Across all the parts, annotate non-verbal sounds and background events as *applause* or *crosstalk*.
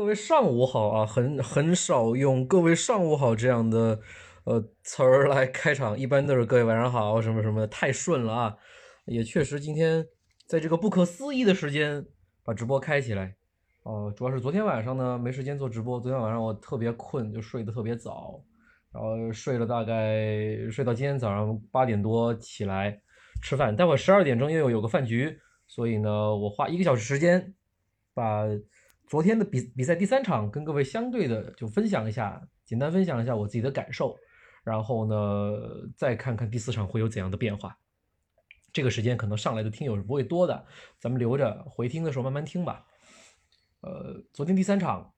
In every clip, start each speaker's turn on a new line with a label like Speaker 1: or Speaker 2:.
Speaker 1: 各位上午好啊，很很少用“各位上午好”这样的呃词儿来开场，一般都是“各位晚上好”什么什么的，太顺了啊。也确实，今天在这个不可思议的时间把直播开起来，哦，主要是昨天晚上呢没时间做直播，昨天晚上我特别困，就睡得特别早，然后睡了大概睡到今天早上八点多起来吃饭，待会十二点钟又有个饭局，所以呢，我花一个小时时间把。昨天的比比赛第三场，跟各位相对的就分享一下，简单分享一下我自己的感受，然后呢，再看看第四场会有怎样的变化。这个时间可能上来的听友是不会多的，咱们留着回听的时候慢慢听吧。呃，昨天第三场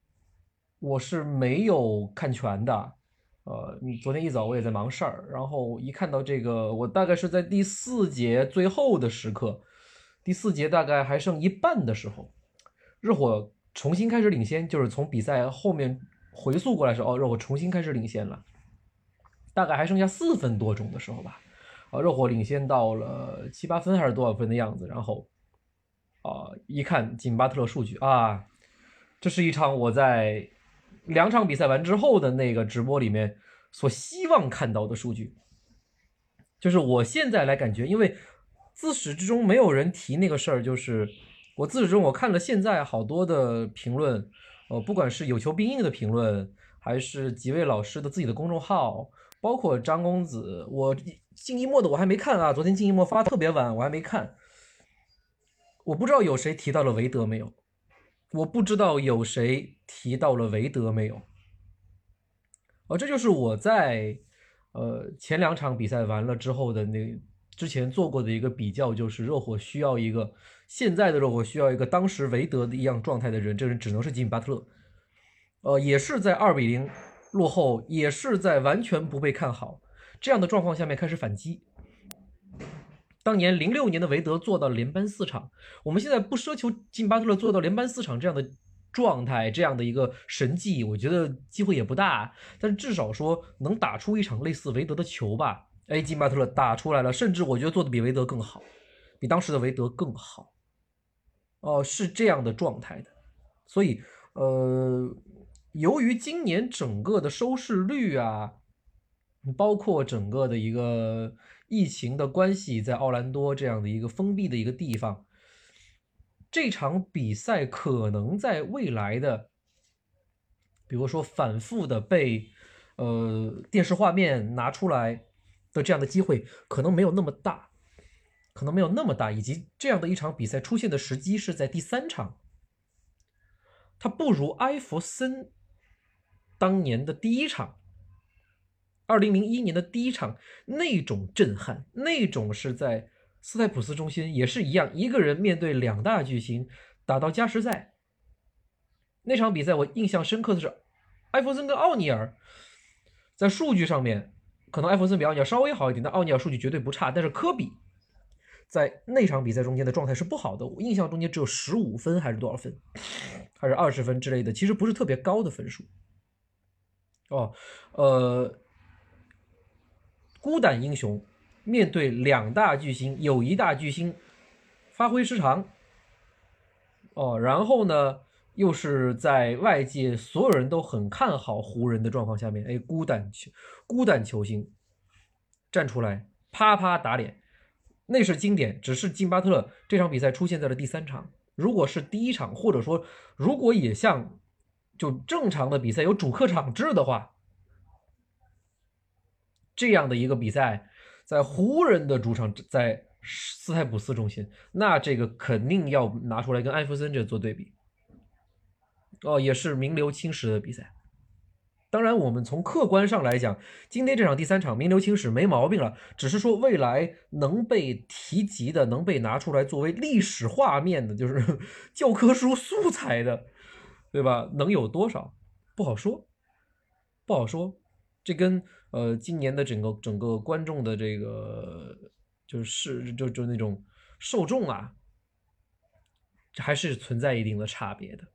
Speaker 1: 我是没有看全的，呃，昨天一早我也在忙事儿，然后一看到这个，我大概是在第四节最后的时刻，第四节大概还剩一半的时候，热火。重新开始领先，就是从比赛后面回溯过来时，哦，热火重新开始领先了，大概还剩下四分多钟的时候吧，啊，热火领先到了七八分还是多少分的样子，然后，啊，一看金巴特勒数据啊，这是一场我在两场比赛完之后的那个直播里面所希望看到的数据，就是我现在来感觉，因为自始至终没有人提那个事儿，就是。我自始至终我看了现在好多的评论，呃，不管是有求必应的评论，还是几位老师的自己的公众号，包括张公子，我静一墨的我还没看啊，昨天静一墨发的特别晚，我还没看。我不知道有谁提到了韦德没有，我不知道有谁提到了韦德没有。哦，这就是我在呃前两场比赛完了之后的那之前做过的一个比较，就是热火需要一个。现在的热火需要一个当时韦德的一样状态的人，这人只能是吉米巴特勒。呃，也是在二比零落后，也是在完全不被看好这样的状况下面开始反击。当年零六年的韦德做到连扳四场，我们现在不奢求吉米巴特勒做到连扳四场这样的状态，这样的一个神迹，我觉得机会也不大。但是至少说能打出一场类似韦德的球吧？哎，吉米巴特勒打出来了，甚至我觉得做的比韦德更好，比当时的韦德更好。哦，是这样的状态的，所以，呃，由于今年整个的收视率啊，包括整个的一个疫情的关系，在奥兰多这样的一个封闭的一个地方，这场比赛可能在未来的，比如说反复的被，呃，电视画面拿出来的这样的机会，可能没有那么大。可能没有那么大，以及这样的一场比赛出现的时机是在第三场，它不如埃弗森当年的第一场，二零零一年的第一场那种震撼，那种是在斯泰普斯中心也是一样，一个人面对两大巨星打到加时赛，那场比赛我印象深刻的是埃弗森跟奥尼尔，在数据上面可能艾弗森比奥尼尔稍微好一点，但奥尼尔数据绝对不差，但是科比。在那场比赛中间的状态是不好的，我印象中间只有十五分还是多少分，还是二十分之类的，其实不是特别高的分数。哦，呃，孤胆英雄面对两大巨星，有一大巨星发挥失常，哦，然后呢，又是在外界所有人都很看好湖人的状况下面，哎，孤胆球孤胆球星站出来，啪啪打脸。那是经典，只是金巴特这场比赛出现在了第三场。如果是第一场，或者说如果也像就正常的比赛有主客场制的话，这样的一个比赛在湖人的主场，在斯泰普斯中心，那这个肯定要拿出来跟艾弗森这做对比。哦，也是名留青史的比赛。当然，我们从客观上来讲，今天这场第三场名留青史没毛病了。只是说未来能被提及的、能被拿出来作为历史画面的，就是 *laughs* 教科书素材的，对吧？能有多少？不好说，不好说。这跟呃今年的整个整个观众的这个就是就就那种受众啊，还是存在一定的差别的。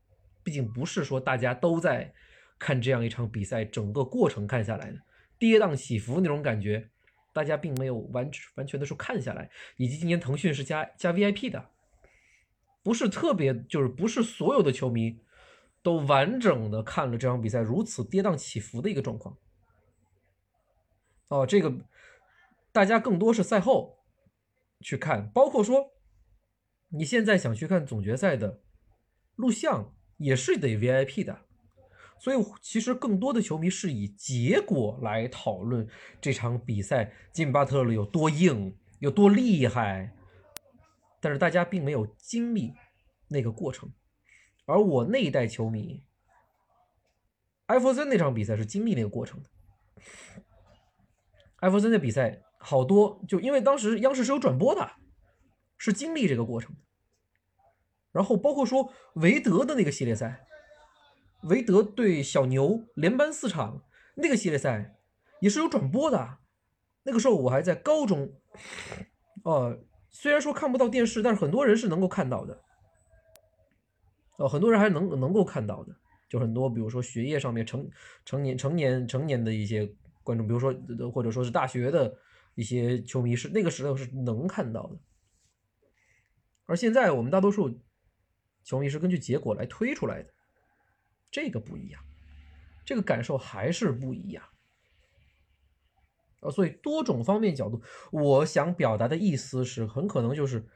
Speaker 1: 毕竟不是说大家都在。看这样一场比赛，整个过程看下来的跌宕起伏那种感觉，大家并没有完完全的说看下来。以及今年腾讯是加加 VIP 的，不是特别就是不是所有的球迷都完整的看了这场比赛如此跌宕起伏的一个状况。哦，这个大家更多是赛后去看，包括说你现在想去看总决赛的录像也是得 VIP 的，所以其实更多的球迷是以结果来讨论这场比赛，金巴特勒有多硬，有多厉害，但是大家并没有经历那个过程，而我那一代球迷，艾弗森那场比赛是经历那个过程的。艾弗森的比赛好多，就因为当时央视是有转播的，是经历这个过程的。然后包括说韦德的那个系列赛，韦德对小牛连扳四场那个系列赛也是有转播的。那个时候我还在高中，呃，虽然说看不到电视，但是很多人是能够看到的。呃，很多人还能能够看到的，就很多，比如说学业上面成成年成年成年的一些。观众，比如说，或者说是大学的一些球迷，是那个时候是能看到的，而现在我们大多数球迷是根据结果来推出来的，这个不一样，这个感受还是不一样啊。所以多种方面角度，我想表达的意思是，很可能就是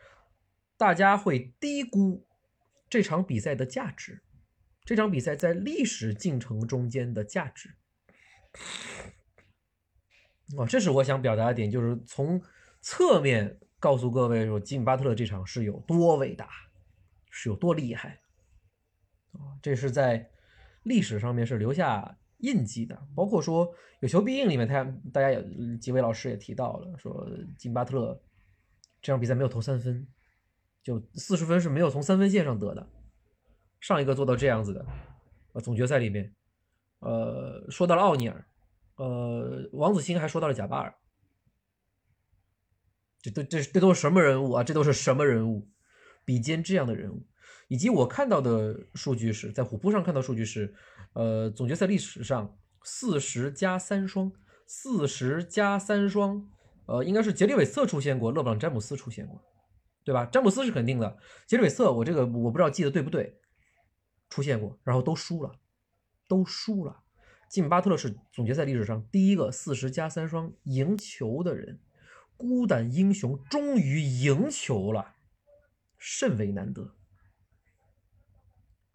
Speaker 1: 大家会低估这场比赛的价值，这场比赛在历史进程中间的价值。啊，这是我想表达的点，就是从侧面告诉各位说，吉米巴特勒这场是有多伟大，是有多厉害。啊，这是在历史上面是留下印记的。包括说有求必应里面，他大家也几位老师也提到了，说金巴特勒这场比赛没有投三分，就四十分是没有从三分线上得的。上一个做到这样子的，呃，总决赛里面，呃，说到了奥尼尔。呃，王子欣还说到了贾巴尔，这都这这都是什么人物啊？这都是什么人物？比肩这样的人物，以及我看到的数据是在虎扑上看到数据是，呃，总决赛历史上四十加三双，四十加三双，呃，应该是杰里韦瑟出现过，勒布朗詹姆斯出现过，对吧？詹姆斯是肯定的，杰里韦瑟我这个我不知道记得对不对，出现过，然后都输了，都输了。吉米巴特勒是总决赛历史上第一个四十加三双赢球的人，孤胆英雄终于赢球了，甚为难得，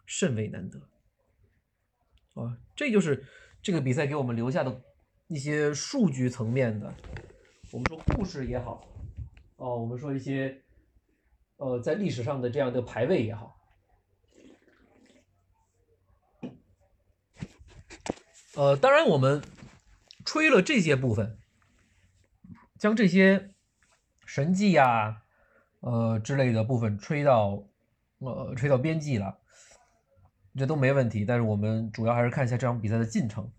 Speaker 1: 甚为难得。啊，这就是这个比赛给我们留下的一些数据层面的，我们说故事也好，哦，我们说一些，呃，在历史上的这样的排位也好。呃，当然，我们吹了这些部分，将这些神迹呀，呃之类的部分吹到，呃吹到边际了，这都没问题。但是我们主要还是看一下这场比赛的进程，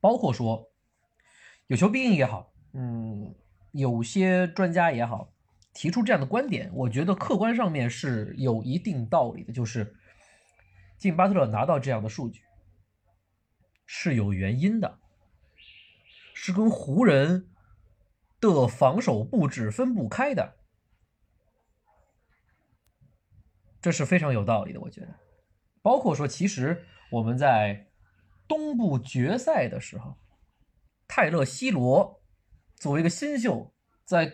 Speaker 1: 包括说有求必应也好，嗯，有些专家也好，提出这样的观点，我觉得客观上面是有一定道理的，就是进巴特勒拿到这样的数据。是有原因的，是跟湖人的防守布置分不开的，这是非常有道理的。我觉得，包括说，其实我们在东部决赛的时候，泰勒·西罗作为一个新秀，在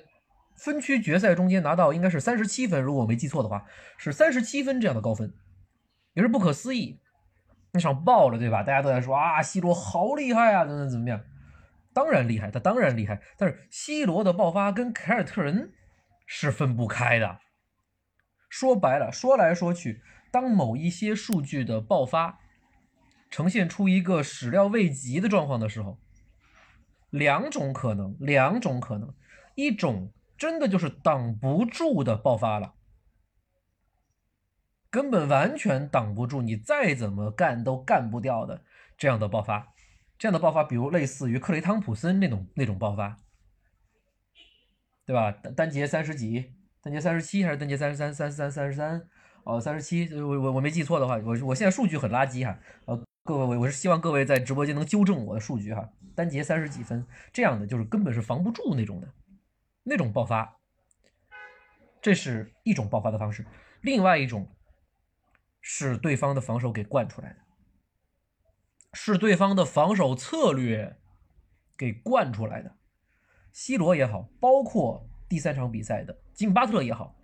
Speaker 1: 分区决赛中间拿到应该是三十七分，如果我没记错的话，是三十七分这样的高分，也是不可思议。那场爆了，对吧？大家都在说啊，C 罗好厉害啊，怎么怎么样？当然厉害，他当然厉害。但是 C 罗的爆发跟凯尔特人是分不开的。说白了，说来说去，当某一些数据的爆发呈现出一个始料未及的状况的时候，两种可能，两种可能，一种真的就是挡不住的爆发了。根本完全挡不住，你再怎么干都干不掉的这样的爆发，这样的爆发，比如类似于克雷汤普森那种那种爆发，对吧？单单节三十几，单节三十七还是单节三十三、三三三十三？哦，三十七，我我我没记错的话，我我现在数据很垃圾哈，呃，各位我我是希望各位在直播间能纠正我的数据哈，单节三十几分这样的就是根本是防不住那种的，那种爆发，这是一种爆发的方式，另外一种。是对方的防守给惯出来的，是对方的防守策略给惯出来的。C 罗也好，包括第三场比赛的金巴特也好，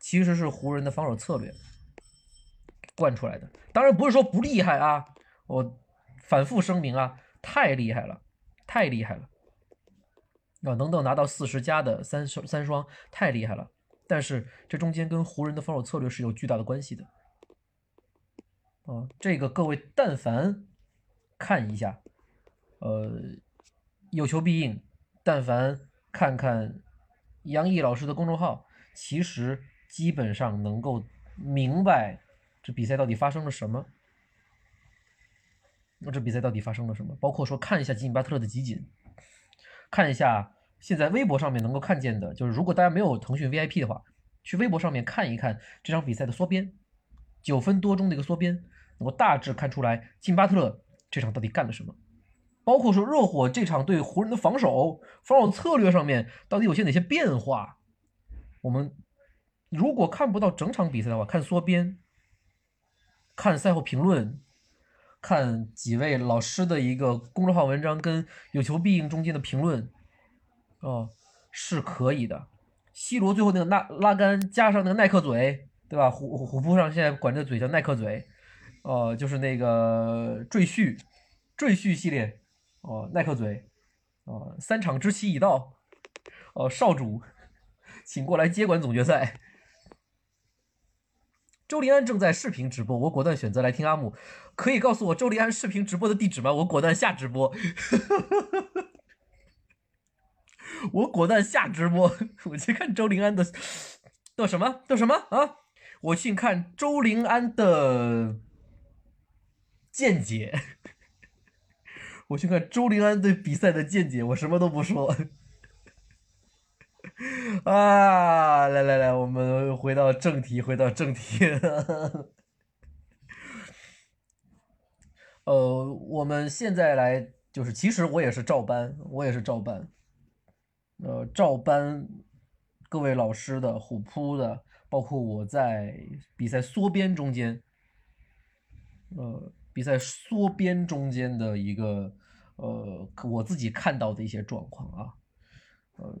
Speaker 1: 其实是湖人的防守策略惯出来的。当然不是说不厉害啊，我反复声明啊，太厉害了，太厉害了。啊，能够拿到四十加的三双三双，太厉害了。但是这中间跟湖人的防守策略是有巨大的关系的。啊，这个各位但凡看一下，呃，有求必应，但凡看看杨毅老师的公众号，其实基本上能够明白这比赛到底发生了什么。那这比赛到底发生了什么？包括说看一下吉米巴特勒的集锦，看一下。现在微博上面能够看见的，就是如果大家没有腾讯 VIP 的话，去微博上面看一看这场比赛的缩编，九分多钟的一个缩编，能够大致看出来金巴特勒这场到底干了什么，包括说热火这场对湖人的防守、防守策略上面到底有些哪些变化。我们如果看不到整场比赛的话，看缩编，看赛后评论，看几位老师的一个公众号文章跟有求必应中间的评论。哦，是可以的。C 罗最后那个拉拉杆加上那个耐克嘴，对吧？虎虎扑上现在管这嘴叫耐克嘴，哦，就是那个赘婿，赘婿系列，哦，耐克嘴，哦，三场之期已到，哦，少主，请过来接管总决赛。周林安正在视频直播，我果断选择来听阿姆。可以告诉我周林安视频直播的地址吗？我果断下直播。*laughs* 我果断下直播，我去看周林安的的什么的什么啊？我去看周林安的见解，我去看周林安对比赛的见解，我什么都不说。啊，来来来，我们回到正题，回到正题。呃，我们现在来就是，其实我也是照搬，我也是照搬。呃，照搬各位老师的虎扑的，包括我在比赛缩编中间，呃，比赛缩编中间的一个呃，我自己看到的一些状况啊，呃，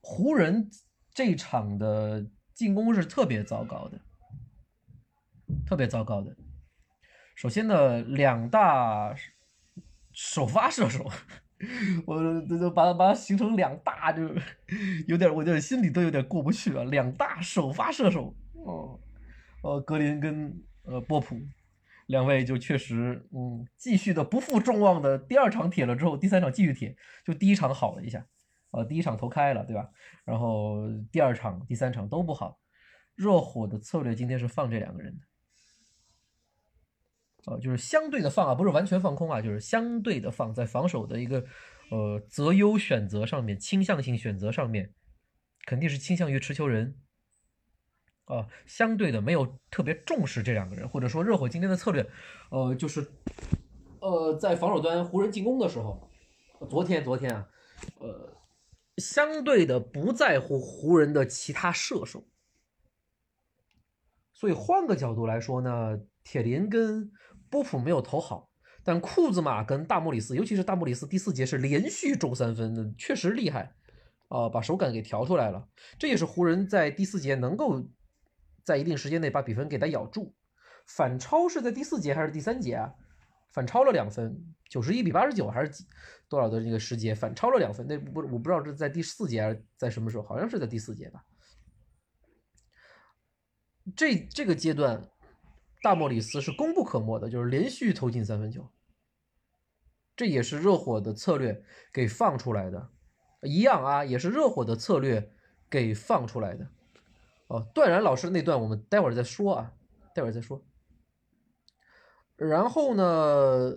Speaker 1: 湖人这场的进攻是特别糟糕的，特别糟糕的。首先呢，两大首发射手。*laughs* 我这就把把它形成两大，就有点，我就心里都有点过不去啊。两大首发射手，哦，呃，格林跟呃波普两位就确实，嗯，继续的不负众望的，第二场铁了之后，第三场继续铁，就第一场好了一下，呃，第一场投开了，对吧？然后第二场、第三场都不好。热火的策略今天是放这两个人的。呃，就是相对的放啊，不是完全放空啊，就是相对的放在防守的一个呃择优选择上面，倾向性选择上面，肯定是倾向于持球人啊，相对的没有特别重视这两个人，或者说热火今天的策略，呃，就是呃在防守端湖人进攻的时候，昨天昨天啊，呃，相对的不在乎湖人的其他射手，所以换个角度来说呢，铁林跟波普没有投好，但库兹马跟大莫里斯，尤其是大莫里斯第四节是连续中三分的，确实厉害啊，把手感给调出来了。这也是湖人在第四节能够在一定时间内把比分给他咬住。反超是在第四节还是第三节啊？反超了两分，九十一比八十九还是几多少的那个时节反超了两分？那不我不知道是在第四节还是在什么时候，好像是在第四节吧。这这个阶段。大莫里斯是功不可没的，就是连续投进三分球，这也是热火的策略给放出来的，一样啊，也是热火的策略给放出来的。哦，段然老师那段我们待会儿再说啊，待会儿再说。然后呢，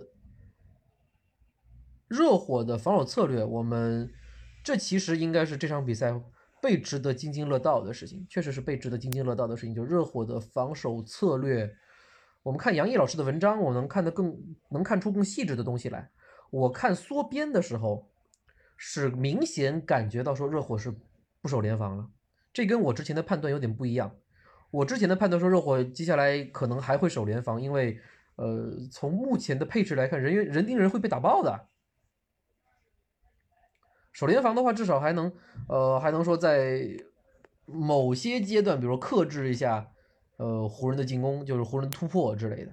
Speaker 1: 热火的防守策略，我们这其实应该是这场比赛被值得津津乐道的事情，确实是被值得津津乐道的事情，就热火的防守策略。我们看杨毅老师的文章，我能看得更能看出更细致的东西来。我看缩编的时候，是明显感觉到说热火是不守联防了，这跟我之前的判断有点不一样。我之前的判断说热火接下来可能还会守联防，因为呃从目前的配置来看，人员人盯人会被打爆的。守联防的话，至少还能呃还能说在某些阶段，比如说克制一下呃湖人的进攻，就是湖人突破之类的。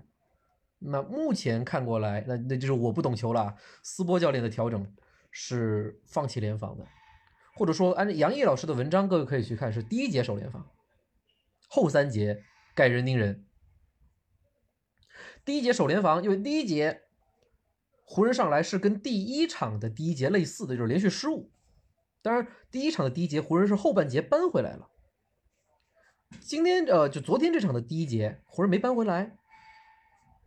Speaker 1: 那目前看过来，那那就是我不懂球了。斯波教练的调整是放弃联防的，或者说按杨毅老师的文章，各位可以去看，是第一节守联防，后三节盖人盯人。第一节守联防，因为第一节湖人上来是跟第一场的第一节类似的，就是连续失误。当然，第一场的第一节湖人是后半节扳回来了。今天呃，就昨天这场的第一节湖人没扳回来。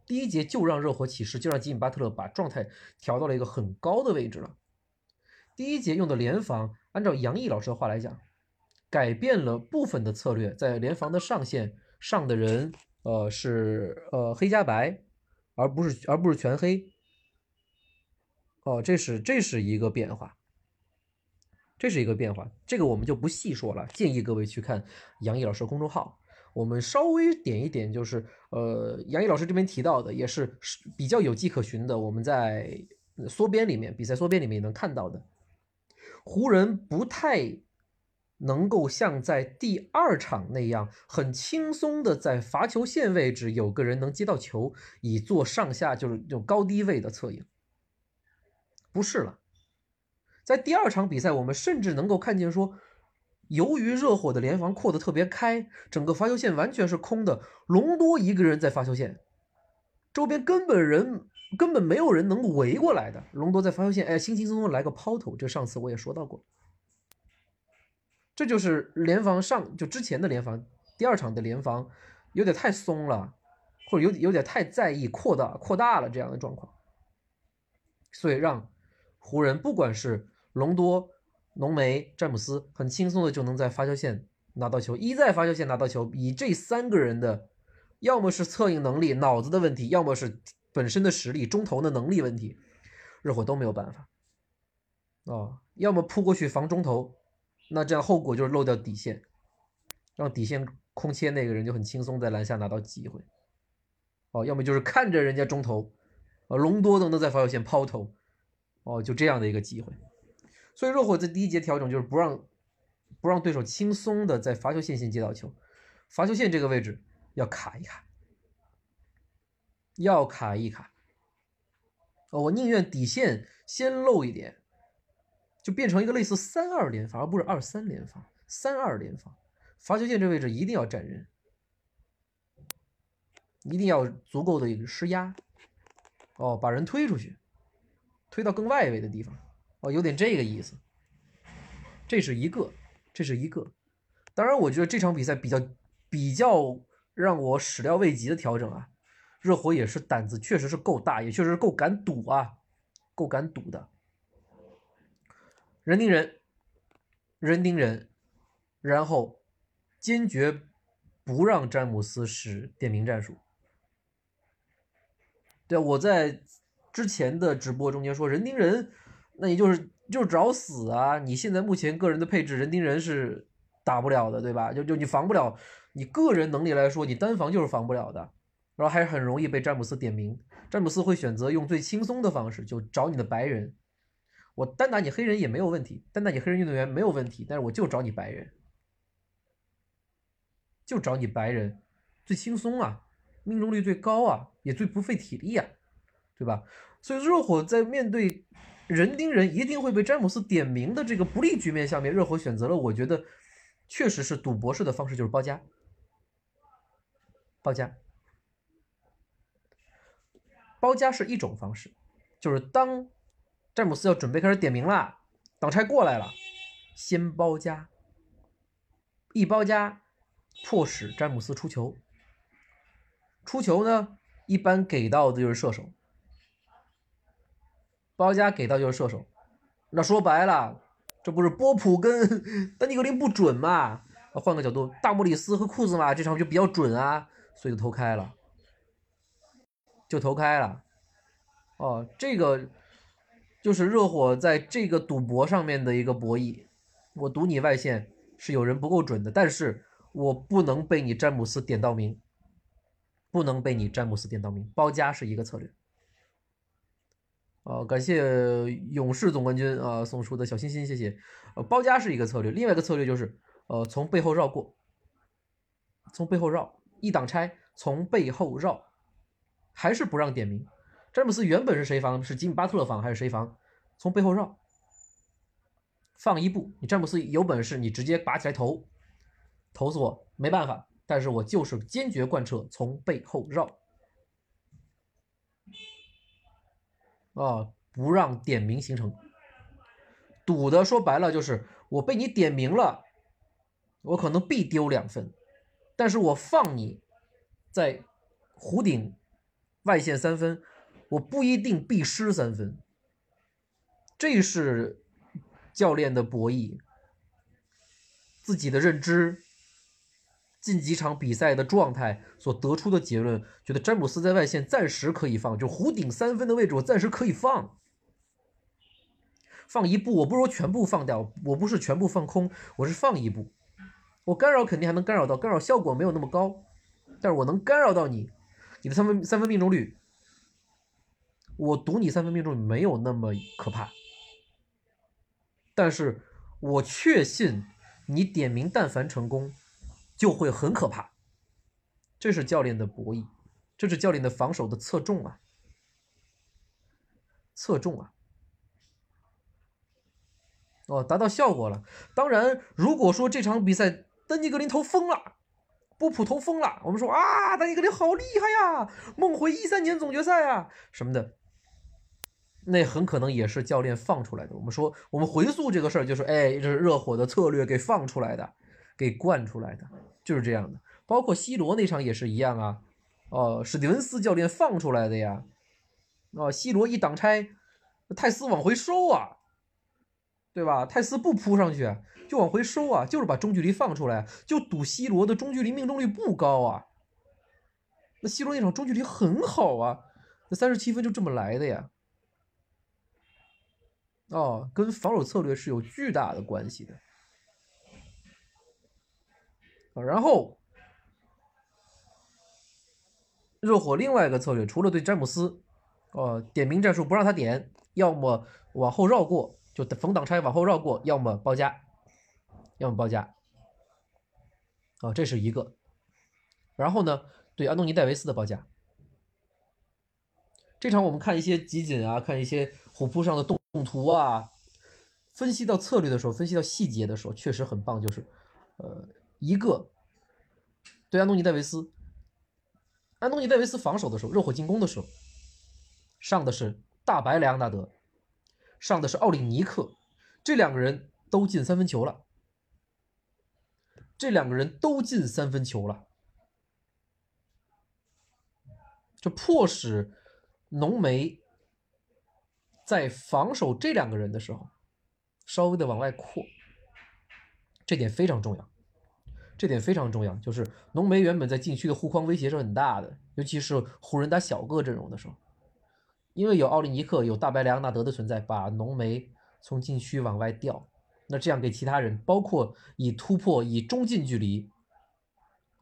Speaker 1: 第一节就让热火起势，就让吉米巴特勒把状态调到了一个很高的位置了。第一节用的联防，按照杨毅老师的话来讲，改变了部分的策略，在联防的上限上的人，呃是呃黑加白，而不是而不是全黑。哦，这是这是一个变化，这是一个变化，这个我们就不细说了，建议各位去看杨毅老师公众号。我们稍微点一点，就是呃，杨毅老师这边提到的，也是比较有迹可循的。我们在缩编里面，比赛缩编里面也能看到的，湖人不太能够像在第二场那样，很轻松的在罚球线位置有个人能接到球，以做上下就是就高低位的策应，不是了。在第二场比赛，我们甚至能够看见说。由于热火的联防扩得特别开，整个罚球线完全是空的，隆多一个人在罚球线，周边根本人根本没有人能围过来的。隆多在发球线，哎，轻轻松松来个抛投，这上次我也说到过。这就是联防上就之前的联防，第二场的联防有点太松了，或者有有点太在意扩大扩大了这样的状况，所以让湖人不管是隆多。浓眉詹姆斯很轻松的就能在发球线拿到球，一在发球线拿到球，以这三个人的，要么是策应能力、脑子的问题，要么是本身的实力、中投的能力问题，热火都没有办法。啊，要么扑过去防中投，那这样后果就是漏掉底线，让底线空切那个人就很轻松在篮下拿到机会。哦，要么就是看着人家中投，啊，隆多都能在罚球线抛投，哦，就这样的一个机会。所以热火在第一节调整就是不让不让对手轻松的在罚球线线接到球，罚球线这个位置要卡一卡，要卡一卡。哦，我宁愿底线先漏一点，就变成一个类似三二连发，而不是二三连发。三二连发，罚球线这位置一定要站人，一定要足够的施压。哦，把人推出去，推到更外围的地方。哦，有点这个意思，这是一个，这是一个。当然，我觉得这场比赛比较比较让我始料未及的调整啊，热火也是胆子确实是够大，也确实是够敢赌啊，够敢赌的。人盯人，人盯人，然后坚决不让詹姆斯使点名战术。对我在之前的直播中间说人盯人。那你就是就是找死啊！你现在目前个人的配置，人盯人是打不了的，对吧？就就你防不了，你个人能力来说，你单防就是防不了的，然后还很容易被詹姆斯点名。詹姆斯会选择用最轻松的方式，就找你的白人。我单打你黑人也没有问题，单打你黑人运动员没有问题，但是我就找你白人，就找你白人，最轻松啊，命中率最高啊，也最不费体力啊，对吧？所以热火在面对。人盯人一定会被詹姆斯点名的这个不利局面下面，热火选择了我觉得确实是赌博式的方式，就是包夹。包夹，包夹是一种方式，就是当詹姆斯要准备开始点名了，挡拆过来了，先包夹，一包夹，迫使詹姆斯出球。出球呢，一般给到的就是射手。包夹给到就是射手，那说白了，这不是波普跟 *laughs* 丹尼格林不准嘛？换个角度，大莫里斯和库兹马这场就比较准啊，所以就投开了，就投开了。哦，这个就是热火在这个赌博上面的一个博弈。我赌你外线是有人不够准的，但是我不能被你詹姆斯点到名，不能被你詹姆斯点到名，包夹是一个策略。哦，感谢勇士总冠军啊送出的小心心，谢谢。呃，包夹是一个策略，另外一个策略就是呃从背后绕过，从背后绕一挡拆，从背后绕，还是不让点名。詹姆斯原本是谁防？是吉米巴特勒防还是谁防？从背后绕，放一步，你詹姆斯有本事，你直接拔起来投，投死我没办法，但是我就是坚决贯彻从背后绕。啊，不让点名形成赌的，说白了就是我被你点名了，我可能必丢两分，但是我放你在弧顶外线三分，我不一定必失三分，这是教练的博弈，自己的认知。近几场比赛的状态所得出的结论，觉得詹姆斯在外线暂时可以放，就弧顶三分的位置，我暂时可以放，放一步，我不如全部放掉，我不是全部放空，我是放一步，我干扰肯定还能干扰到，干扰效果没有那么高，但是我能干扰到你，你的三分三分命中率，我赌你三分命中率没有那么可怕，但是我确信你点名但凡成功。就会很可怕，这是教练的博弈，这是教练的防守的侧重啊，侧重啊，哦，达到效果了。当然，如果说这场比赛丹尼格林投疯了，波普投疯了，我们说啊，丹尼格林好厉害呀，梦回一三年总决赛啊什么的，那很可能也是教练放出来的。我们说，我们回溯这个事儿，就是哎，这是热火的策略给放出来的，给惯出来的。就是这样的，包括 C 罗那场也是一样啊，哦，史蒂文斯教练放出来的呀，哦，C 罗一挡拆，泰斯往回收啊，对吧？泰斯不扑上去，就往回收啊，就是把中距离放出来，就赌 C 罗的中距离命中率不高啊。那 C 罗那场中距离很好啊，那三十七分就这么来的呀。哦，跟防守策略是有巨大的关系的。然后，热火另外一个策略，除了对詹姆斯，呃，点名战术不让他点，要么往后绕过，就逢挡拆往后绕过，要么包夹，要么报价。啊，这是一个。然后呢，对安东尼戴维斯的报价。这场我们看一些集锦啊，看一些虎扑上的动图啊，分析到策略的时候，分析到细节的时候，确实很棒，就是，呃。一个对安东尼戴维斯，安东尼戴维斯防守的时候，热火进攻的时候，上的是大白莱昂纳德，上的是奥里尼克，这两个人都进三分球了，这两个人都进三分球了，这迫使浓眉在防守这两个人的时候，稍微的往外扩，这点非常重要。这点非常重要，就是浓眉原本在禁区的护框威胁是很大的，尤其是湖人打小个阵容的时候，因为有奥利尼克、有大白莱昂纳德的存在，把浓眉从禁区往外调，那这样给其他人，包括以突破、以中近距离，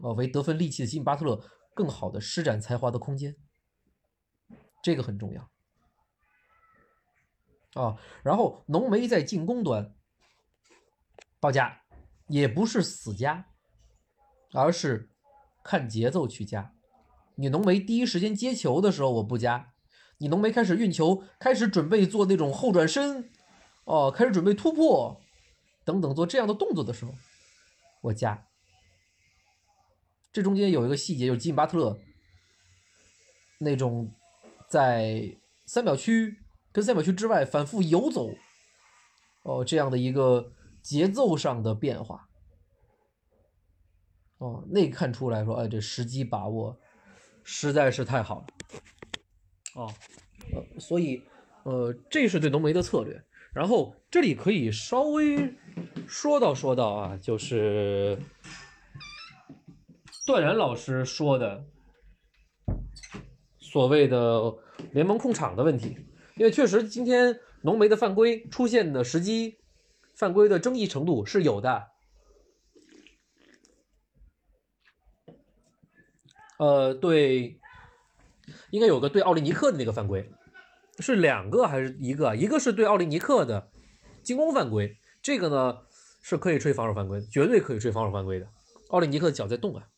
Speaker 1: 啊为得分利器的吉米巴特勒，更好的施展才华的空间，这个很重要啊。然后浓眉在进攻端报价也不是死加。而是看节奏去加。你浓眉第一时间接球的时候，我不加；你浓眉开始运球，开始准备做那种后转身，哦，开始准备突破等等做这样的动作的时候，我加。这中间有一个细节，就是吉米巴特勒那种在三秒区跟三秒区之外反复游走，哦，这样的一个节奏上的变化。哦，那看出来说，哎，这时机把握实在是太好了。哦，呃，所以，呃，这是对浓眉的策略。然后这里可以稍微说到说到啊，就是段然老师说的所谓的联盟控场的问题，因为确实今天浓眉的犯规出现的时机、犯规的争议程度是有的。呃，对，应该有个对奥利尼克的那个犯规，是两个还是一个？一个是对奥利尼克的进攻犯规，这个呢是可以吹防守犯规，绝对可以吹防守犯规的。奥利尼克的脚在动啊，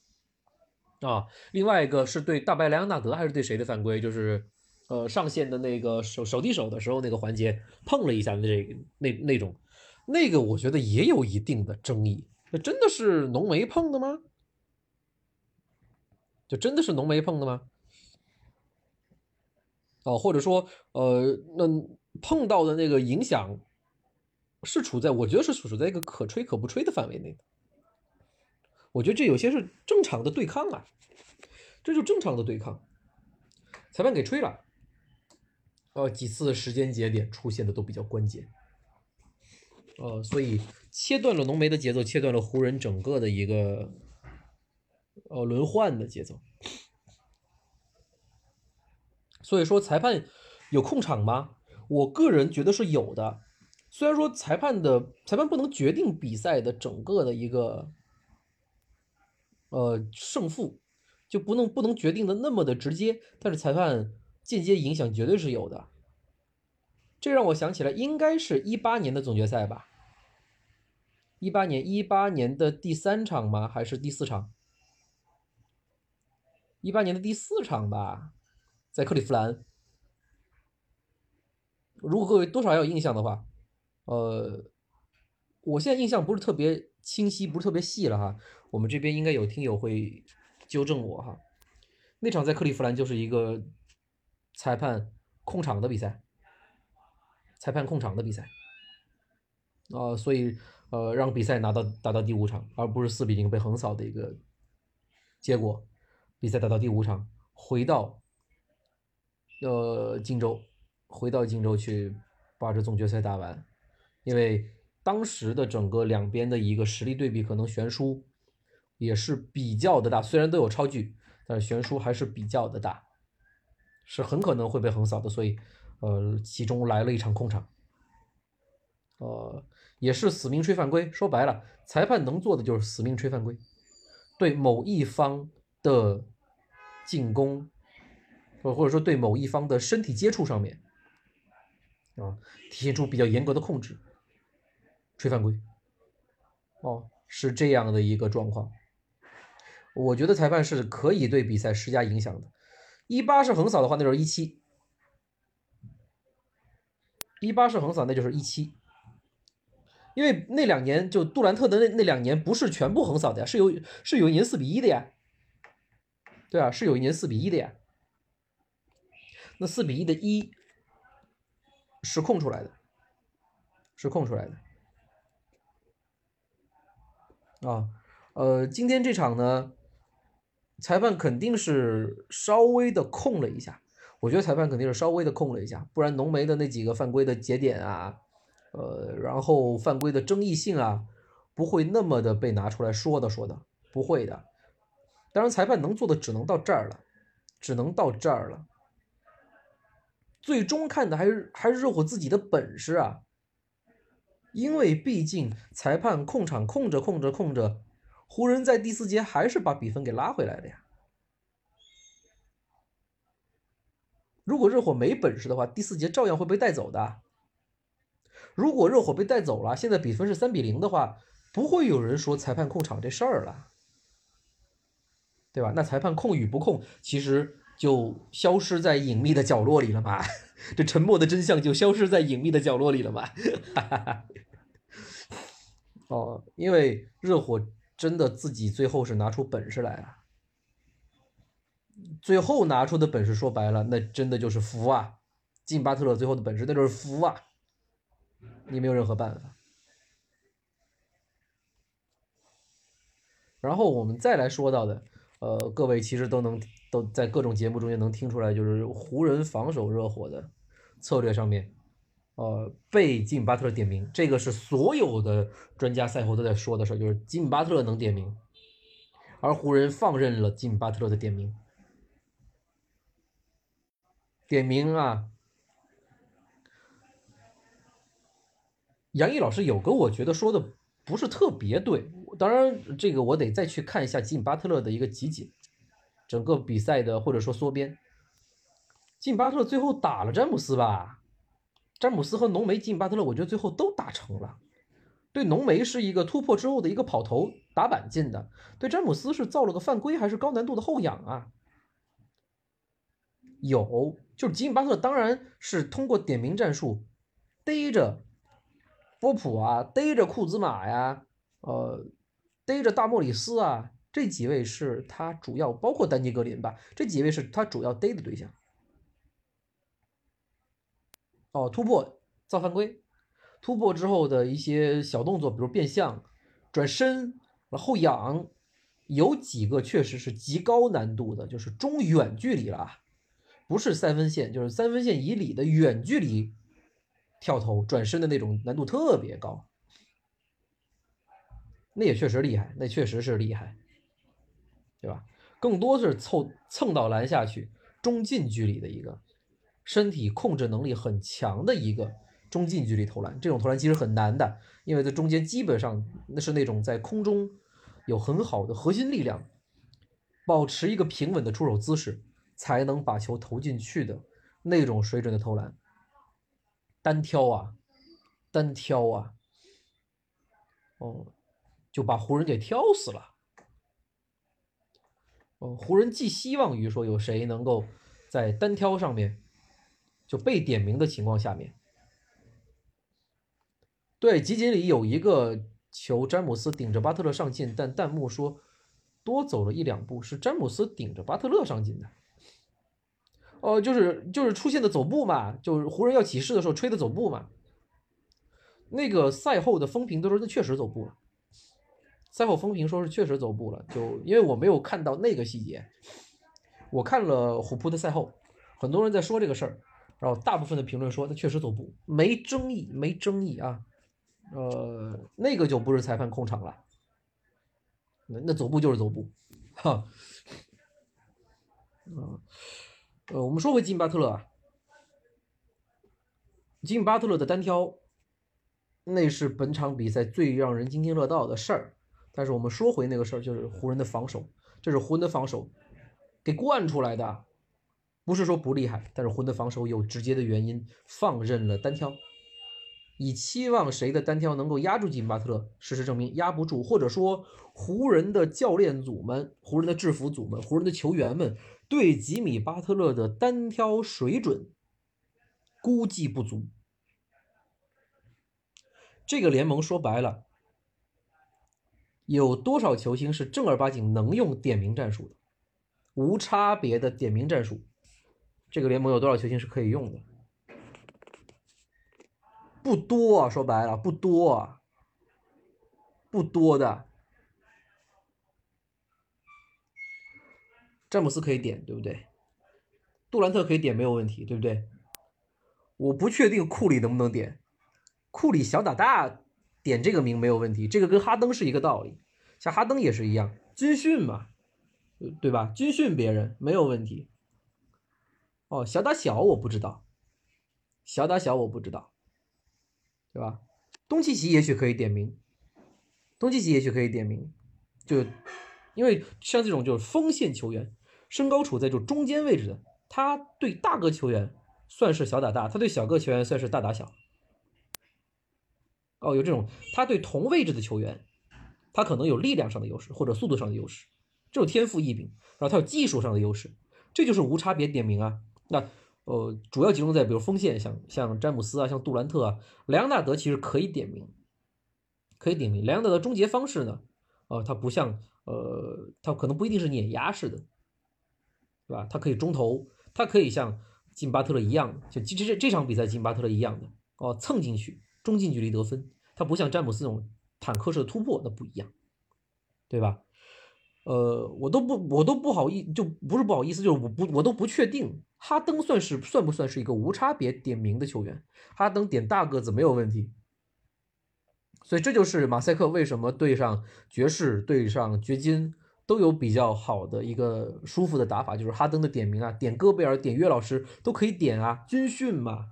Speaker 1: 啊，另外一个是对大白莱昂纳德还是对谁的犯规？就是呃上线的那个手手递手的时候那个环节碰了一下那那那种，那个我觉得也有一定的争议。那真的是浓眉碰的吗？就真的是浓眉碰的吗？哦，或者说，呃，那碰到的那个影响是处在，我觉得是处在一个可吹可不吹的范围内的。我觉得这有些是正常的对抗啊，这就正常的对抗。裁判给吹了，呃，几次时间节点出现的都比较关键，呃，所以切断了浓眉的节奏，切断了湖人整个的一个呃轮换的节奏。所以说，裁判有控场吗？我个人觉得是有的。虽然说裁判的裁判不能决定比赛的整个的一个。呃，胜负就不能不能决定的那么的直接，但是裁判间接影响绝对是有的。这让我想起来，应该是一八年的总决赛吧？一八年一八年的第三场吗？还是第四场？一八年的第四场吧，在克利夫兰。如果各位多少还有印象的话，呃，我现在印象不是特别清晰，不是特别细了哈。我们这边应该有听友会纠正我哈，那场在克利夫兰就是一个裁判控场的比赛，裁判控场的比赛，啊，所以呃让比赛拿到打到第五场，而不是四比零被横扫的一个结果，比赛打到第五场，回到呃荆州，回到荆州去把这总决赛打完，因为当时的整个两边的一个实力对比可能悬殊。也是比较的大，虽然都有超距，但是悬殊还是比较的大，是很可能会被横扫的。所以，呃，其中来了一场空场，呃，也是死命吹犯规。说白了，裁判能做的就是死命吹犯规，对某一方的进攻，或或者说对某一方的身体接触上面，啊，体现出比较严格的控制，吹犯规。哦，是这样的一个状况。我觉得裁判是可以对比赛施加影响的。一八是横扫的话，那就是一七；一八是横扫，那就是一七。因为那两年就杜兰特的那那两年不是全部横扫的呀，是有是有一年四比一的呀，对啊，是有一年四比一的呀。那四比一的一是空出来的，是空出来的啊。呃，今天这场呢？裁判肯定是稍微的控了一下，我觉得裁判肯定是稍微的控了一下，不然浓眉的那几个犯规的节点啊，呃，然后犯规的争议性啊，不会那么的被拿出来说的说的，不会的。当然，裁判能做的只能到这儿了，只能到这儿了。最终看的还是还是热火自己的本事啊，因为毕竟裁判控场控着控着控着。湖人，在第四节还是把比分给拉回来了呀。如果热火没本事的话，第四节照样会被带走的。如果热火被带走了，现在比分是三比零的话，不会有人说裁判控场这事儿了，对吧？那裁判控与不控，其实就消失在隐秘的角落里了吧。*laughs* 这沉默的真相就消失在隐秘的角落里了嘛。*laughs* 哦，因为热火。真的自己最后是拿出本事来了，最后拿出的本事说白了，那真的就是服啊！进巴特勒最后的本事那就是服啊！你没有任何办法。然后我们再来说到的，呃，各位其实都能都在各种节目中间能听出来，就是湖人防守热火的策略上面。呃，被吉姆巴特勒点名，这个是所有的专家赛后都在说的事儿，就是吉姆巴特勒能点名，而湖人放任了吉姆巴特勒的点名。点名啊，杨毅老师有个我觉得说的不是特别对，当然这个我得再去看一下吉姆巴特勒的一个集锦，整个比赛的或者说缩编。金巴特勒最后打了詹姆斯吧？詹姆斯和浓眉金巴特勒，我觉得最后都打成了。对浓眉是一个突破之后的一个跑头打板进的，对詹姆斯是造了个犯规还是高难度的后仰啊？有，就是吉米巴特勒当然是通过点名战术逮着波普啊，逮着库兹马呀，呃，逮着大莫里斯啊，这几位是他主要，包括丹尼格林吧，这几位是他主要逮的对象。哦，突破造犯规，突破之后的一些小动作，比如变向、转身、后仰，有几个确实是极高难度的，就是中远距离了，不是三分线，就是三分线以里的远距离跳投、转身的那种难度特别高。那也确实厉害，那确实是厉害，对吧？更多是凑蹭到篮下去，中近距离的一个。身体控制能力很强的一个中近距离投篮，这种投篮其实很难的，因为在中间基本上那是那种在空中有很好的核心力量，保持一个平稳的出手姿势，才能把球投进去的那种水准的投篮。单挑啊，单挑啊，哦，就把湖人给挑死了。哦，湖人寄希望于说有谁能够在单挑上面。就被点名的情况下面，对集锦里有一个球，詹姆斯顶着巴特勒上进，但弹幕说多走了一两步，是詹姆斯顶着巴特勒上进的。哦，就是就是出现的走步嘛，就是湖人要起势的时候吹的走步嘛。那个赛后的风评都说那确实走步了，赛后风评说是确实走步了，就因为我没有看到那个细节，我看了虎扑的赛后，很多人在说这个事儿。然后大部分的评论说他确实走步，没争议，没争议啊，呃，那个就不是裁判控场了，那那走步就是走步，哈，嗯，呃，我们说回金巴特勒啊，金巴特勒的单挑，那是本场比赛最让人津津乐道的事儿，但是我们说回那个事儿，就是湖人的防守，这是湖人的防守给惯出来的。不是说不厉害，但是湖人的防守有直接的原因，放任了单挑，以期望谁的单挑能够压住吉米巴特勒。事实证明压不住，或者说湖人的教练组们、湖人的制服组们、湖人的球员们对吉米巴特勒的单挑水准估计不足。这个联盟说白了，有多少球星是正儿八经能用点名战术的，无差别的点名战术？这个联盟有多少球星是可以用的？不多啊，说白了不多啊，不多的。詹姆斯可以点，对不对？杜兰特可以点，没有问题，对不对？我不确定库里能不能点，库里小打大点这个名没有问题，这个跟哈登是一个道理，像哈登也是一样，军训嘛，对吧？军训别人没有问题。哦，小打小我不知道，小打小我不知道，对吧？东契奇也许可以点名，东契奇也许可以点名，就因为像这种就是锋线球员，身高处在就中间位置的，他对大个球员算是小打大，他对小个球员算是大打小。哦，有这种，他对同位置的球员，他可能有力量上的优势或者速度上的优势，这种天赋异禀，然后他有技术上的优势，这就是无差别点名啊。那呃，主要集中在比如锋线，像像詹姆斯啊，像杜兰特啊，莱昂纳德其实可以点名，可以点名。莱昂纳德的终结方式呢，呃，他不像呃，他可能不一定是碾压式的，对吧？他可以中投，他可以像金巴特勒一样，就这这这场比赛金巴特勒一样的哦，蹭进去中近距离得分。他不像詹姆斯那种坦克式的突破，那不一样，对吧？呃，我都不，我都不好意，就不是不好意思，就是我不，我都不确定哈登算是算不算是一个无差别点名的球员。哈登点大个子没有问题，所以这就是马赛克为什么对上爵士、对上掘金都有比较好的一个舒服的打法，就是哈登的点名啊，点戈贝尔、点约老师都可以点啊，军训嘛。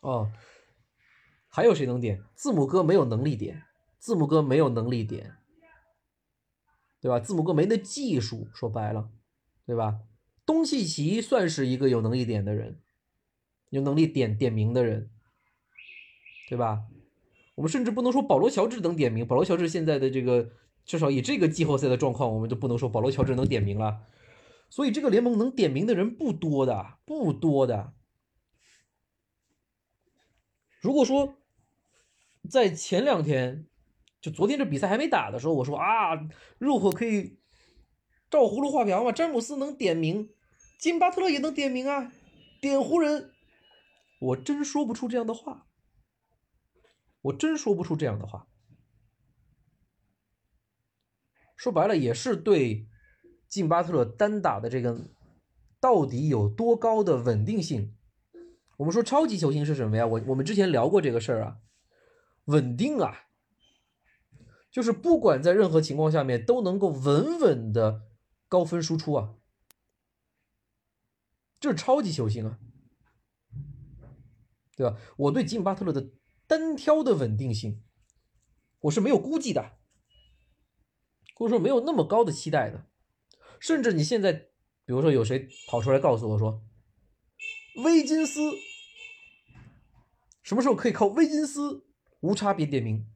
Speaker 1: 哦，还有谁能点？字母哥没有能力点。字母哥没有能力点，对吧？字母哥没那技术，说白了，对吧？东契奇算是一个有能力点的人，有能力点点名的人，对吧？我们甚至不能说保罗·乔治能点名，保罗·乔治现在的这个至少以这个季后赛的状况，我们就不能说保罗·乔治能点名了。所以这个联盟能点名的人不多的，不多的。如果说在前两天，就昨天这比赛还没打的时候，我说啊，热火可以照葫芦画瓢嘛，詹姆斯能点名。金巴特勒也能点名啊，点湖人，我真说不出这样的话，我真说不出这样的话。说白了，也是对金巴特勒单打的这个到底有多高的稳定性。我们说超级球星是什么呀？我我们之前聊过这个事儿啊，稳定啊，就是不管在任何情况下面都能够稳稳的高分输出啊。这是超级球星啊，对吧？我对吉姆巴特勒的单挑的稳定性，我是没有估计的，或者说没有那么高的期待的。甚至你现在，比如说有谁跑出来告诉我说，威金斯什么时候可以靠威金斯无差别点名，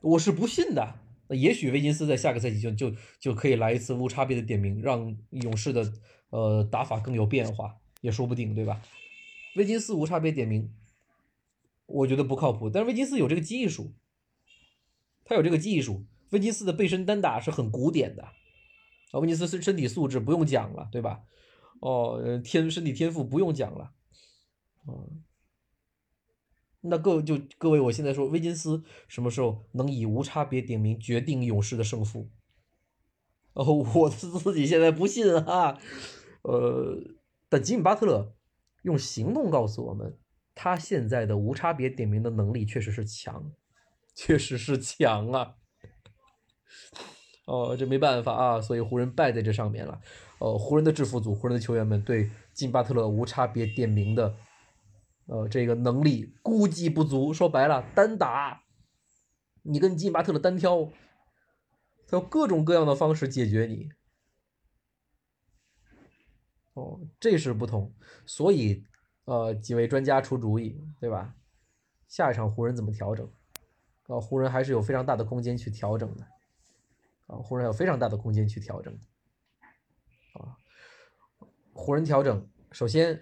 Speaker 1: 我是不信的。那也许威金斯在下个赛季就就就可以来一次无差别的点名，让勇士的。呃，打法更有变化也说不定，对吧？威金斯无差别点名，我觉得不靠谱。但是威金斯有这个技术，他有这个技术。威金斯的背身单打是很古典的啊，威金斯身身体素质不用讲了，对吧？哦，天身体天赋不用讲了，嗯，那各就各位，我现在说威金斯什么时候能以无差别点名决定勇士的胜负？哦，*laughs* 我自己现在不信啊。呃，但吉米巴特勒用行动告诉我们，他现在的无差别点名的能力确实是强，确实是强啊！哦，这没办法啊，所以湖人败在这上面了。呃，湖人的制服组、湖人的球员们对金巴特勒无差别点名的，呃，这个能力估计不足。说白了，单打，你跟金巴特的单挑，他有各种各样的方式解决你。哦，这是不同，所以，呃，几位专家出主意，对吧？下一场湖人怎么调整？啊，湖人还是有非常大的空间去调整的，啊，湖人有非常大的空间去调整，啊，湖人调整，首先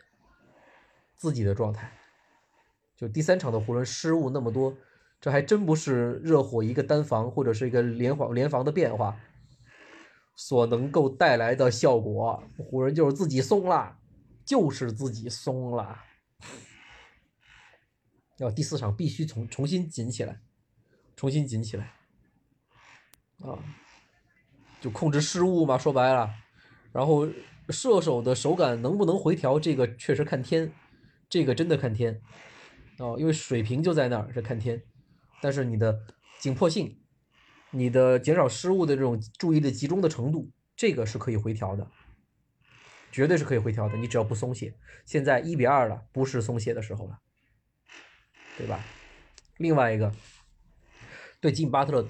Speaker 1: 自己的状态，就第三场的湖人失误那么多，这还真不是热火一个单防或者是一个联防联防的变化。所能够带来的效果，湖人就是自己松了，就是自己松了。要第四场必须重重新紧起来，重新紧起来，啊，就控制失误嘛，说白了，然后射手的手感能不能回调，这个确实看天，这个真的看天，哦，因为水平就在那儿，是看天，但是你的紧迫性。你的减少失误的这种注意力集中的程度，这个是可以回调的，绝对是可以回调的。你只要不松懈，现在一比二了，不是松懈的时候了，对吧？另外一个，对金巴特勒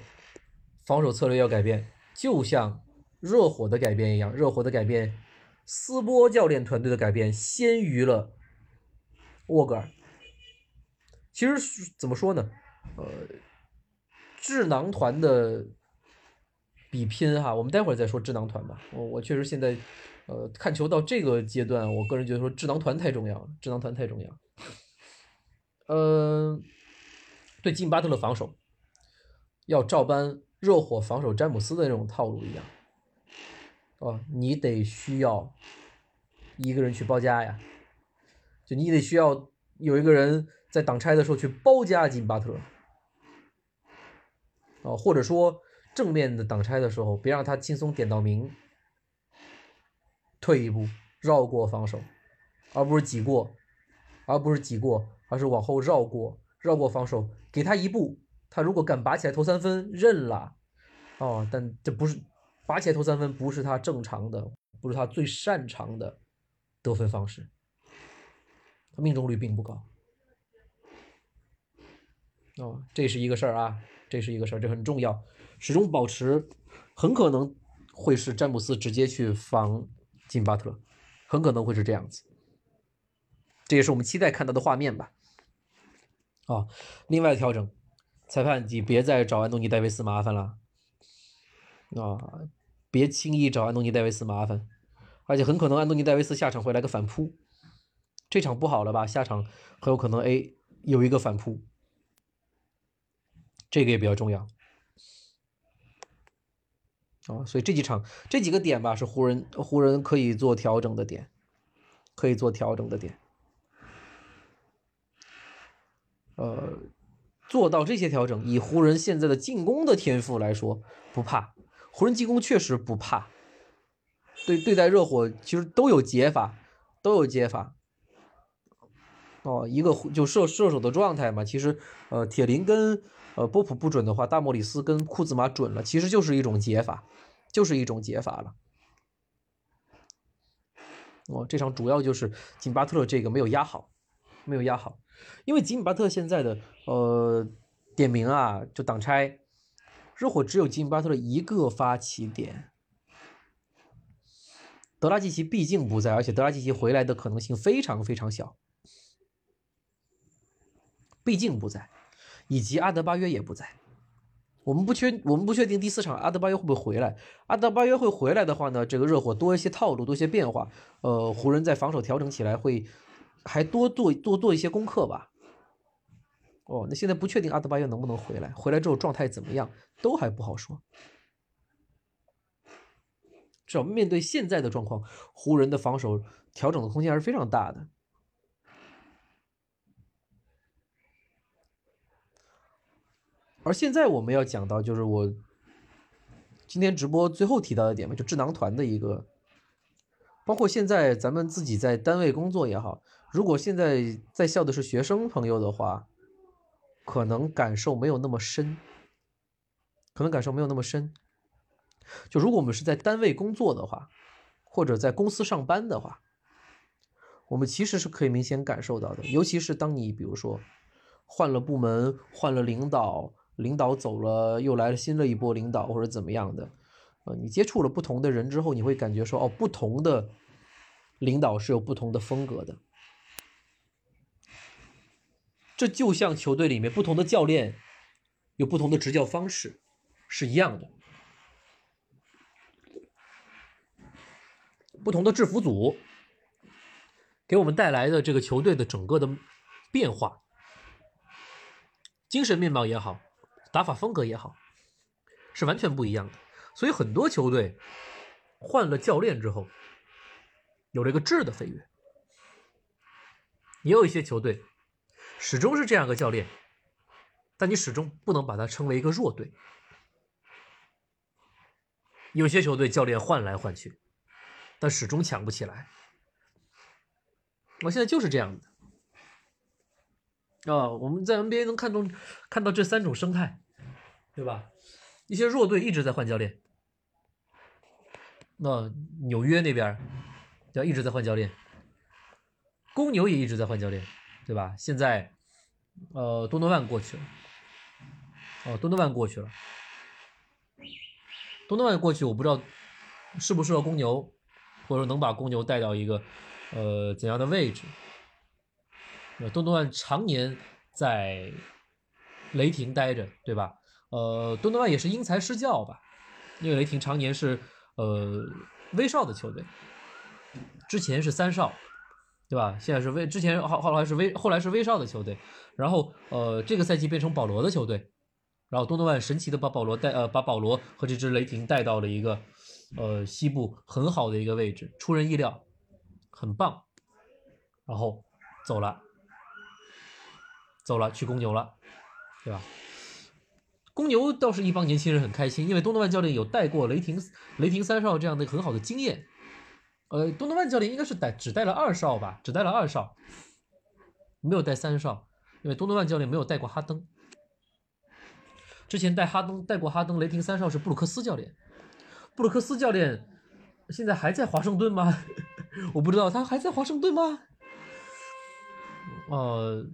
Speaker 1: 防守策略要改变，就像热火的改变一样，热火的改变，斯波教练团队的改变先于了沃格尔。其实怎么说呢？呃。智囊团的比拼哈，我们待会儿再说智囊团吧。我我确实现在，呃，看球到这个阶段，我个人觉得说智囊团太重要了，智囊团太重要。嗯，对金巴特勒防守，要照搬热火防守詹姆斯的那种套路一样，哦，你得需要一个人去包夹呀，你得需要有一个人在挡拆的时候去包夹金巴特。啊，或者说正面的挡拆的时候，别让他轻松点到名，退一步绕过防守，而不是挤过，而不是挤过，而是往后绕过，绕过防守，给他一步，他如果敢拔起来投三分，认了，哦，但这不是拔起来投三分，不是他正常的，不是他最擅长的得分方式，他命中率并不高，哦，这是一个事儿啊。这是一个事儿，这很重要，始终保持很可能会是詹姆斯直接去防金巴特，很可能会是这样子。这也是我们期待看到的画面吧。啊，另外调整，裁判你别再找安东尼戴维斯麻烦了。啊，别轻易找安东尼戴维斯麻烦，而且很可能安东尼戴维斯下场会来个反扑，这场不好了吧？下场很有可能 A 有一个反扑，这个也比较重要。啊，所以这几场这几个点吧，是湖人湖人可以做调整的点，可以做调整的点。呃，做到这些调整，以湖人现在的进攻的天赋来说，不怕。湖人进攻确实不怕。对对待热火，其实都有解法，都有解法。哦，一个就射射手的状态嘛，其实呃，铁林跟呃波普不准的话，大莫里斯跟库兹马准了，其实就是一种解法，就是一种解法了。哦，这场主要就是金巴特勒这个没有压好，没有压好。因为吉米巴特现在的呃点名啊，就挡拆，热火只有吉米巴特的一个发起点，德拉季奇毕竟不在，而且德拉季奇回来的可能性非常非常小，毕竟不在，以及阿德巴约也不在，我们不确我们不确定第四场阿德巴约会不会回来，阿德巴约会回来的话呢，这个热火多一些套路，多一些变化，呃，湖人在防守调整起来会。还多做多做一些功课吧。哦，那现在不确定阿德巴约能不能回来，回来之后状态怎么样，都还不好说。至少面对现在的状况，湖人的防守调整的空间还是非常大的。而现在我们要讲到，就是我今天直播最后提到的点嘛，就智囊团的一个，包括现在咱们自己在单位工作也好。如果现在在校的是学生朋友的话，可能感受没有那么深，可能感受没有那么深。就如果我们是在单位工作的话，或者在公司上班的话，我们其实是可以明显感受到的。尤其是当你比如说换了部门、换了领导，领导走了，又来了新的一波领导或者怎么样的，呃，你接触了不同的人之后，你会感觉说，哦，不同的领导是有不同的风格的。这就像球队里面不同的教练有不同的执教方式是一样的，不同的制服组给我们带来的这个球队的整个的变化，精神面貌也好，打法风格也好，是完全不一样的。所以很多球队换了教练之后，有了一个质的飞跃，也有一些球队。始终是这样一个教练，但你始终不能把它称为一个弱队。有些球队教练换来换去，但始终强不起来。我现在就是这样的啊！我们在 NBA 能看中看到这三种生态，对吧？一些弱队一直在换教练，那纽约那边要一直在换教练，公牛也一直在换教练。对吧？现在，呃，多诺万过去了，哦，多诺万过去了，多诺万过去，我不知道适不适合公牛，或者说能把公牛带到一个呃怎样的位置？多诺万常年在雷霆待着，对吧？呃，多诺万也是因材施教吧，因为雷霆常年是呃威少的球队，之前是三少。对吧？现在是威，之前后后来是威，后来是威少的球队，然后呃，这个赛季变成保罗的球队，然后多诺万神奇的把保罗带呃把保罗和这支雷霆带到了一个呃西部很好的一个位置，出人意料，很棒，然后走了，走了去公牛了，对吧？公牛倒是一帮年轻人很开心，因为多诺万教练有带过雷霆雷霆三少这样的很好的经验。呃，多诺万教练应该是带只带了二少吧，只带了二少，没有带三少，因为多诺万教练没有带过哈登。之前带哈登带过哈登，雷霆三少是布鲁克斯教练。布鲁克斯教练现在还在华盛顿吗？*laughs* 我不知道他还在华盛顿吗？呃，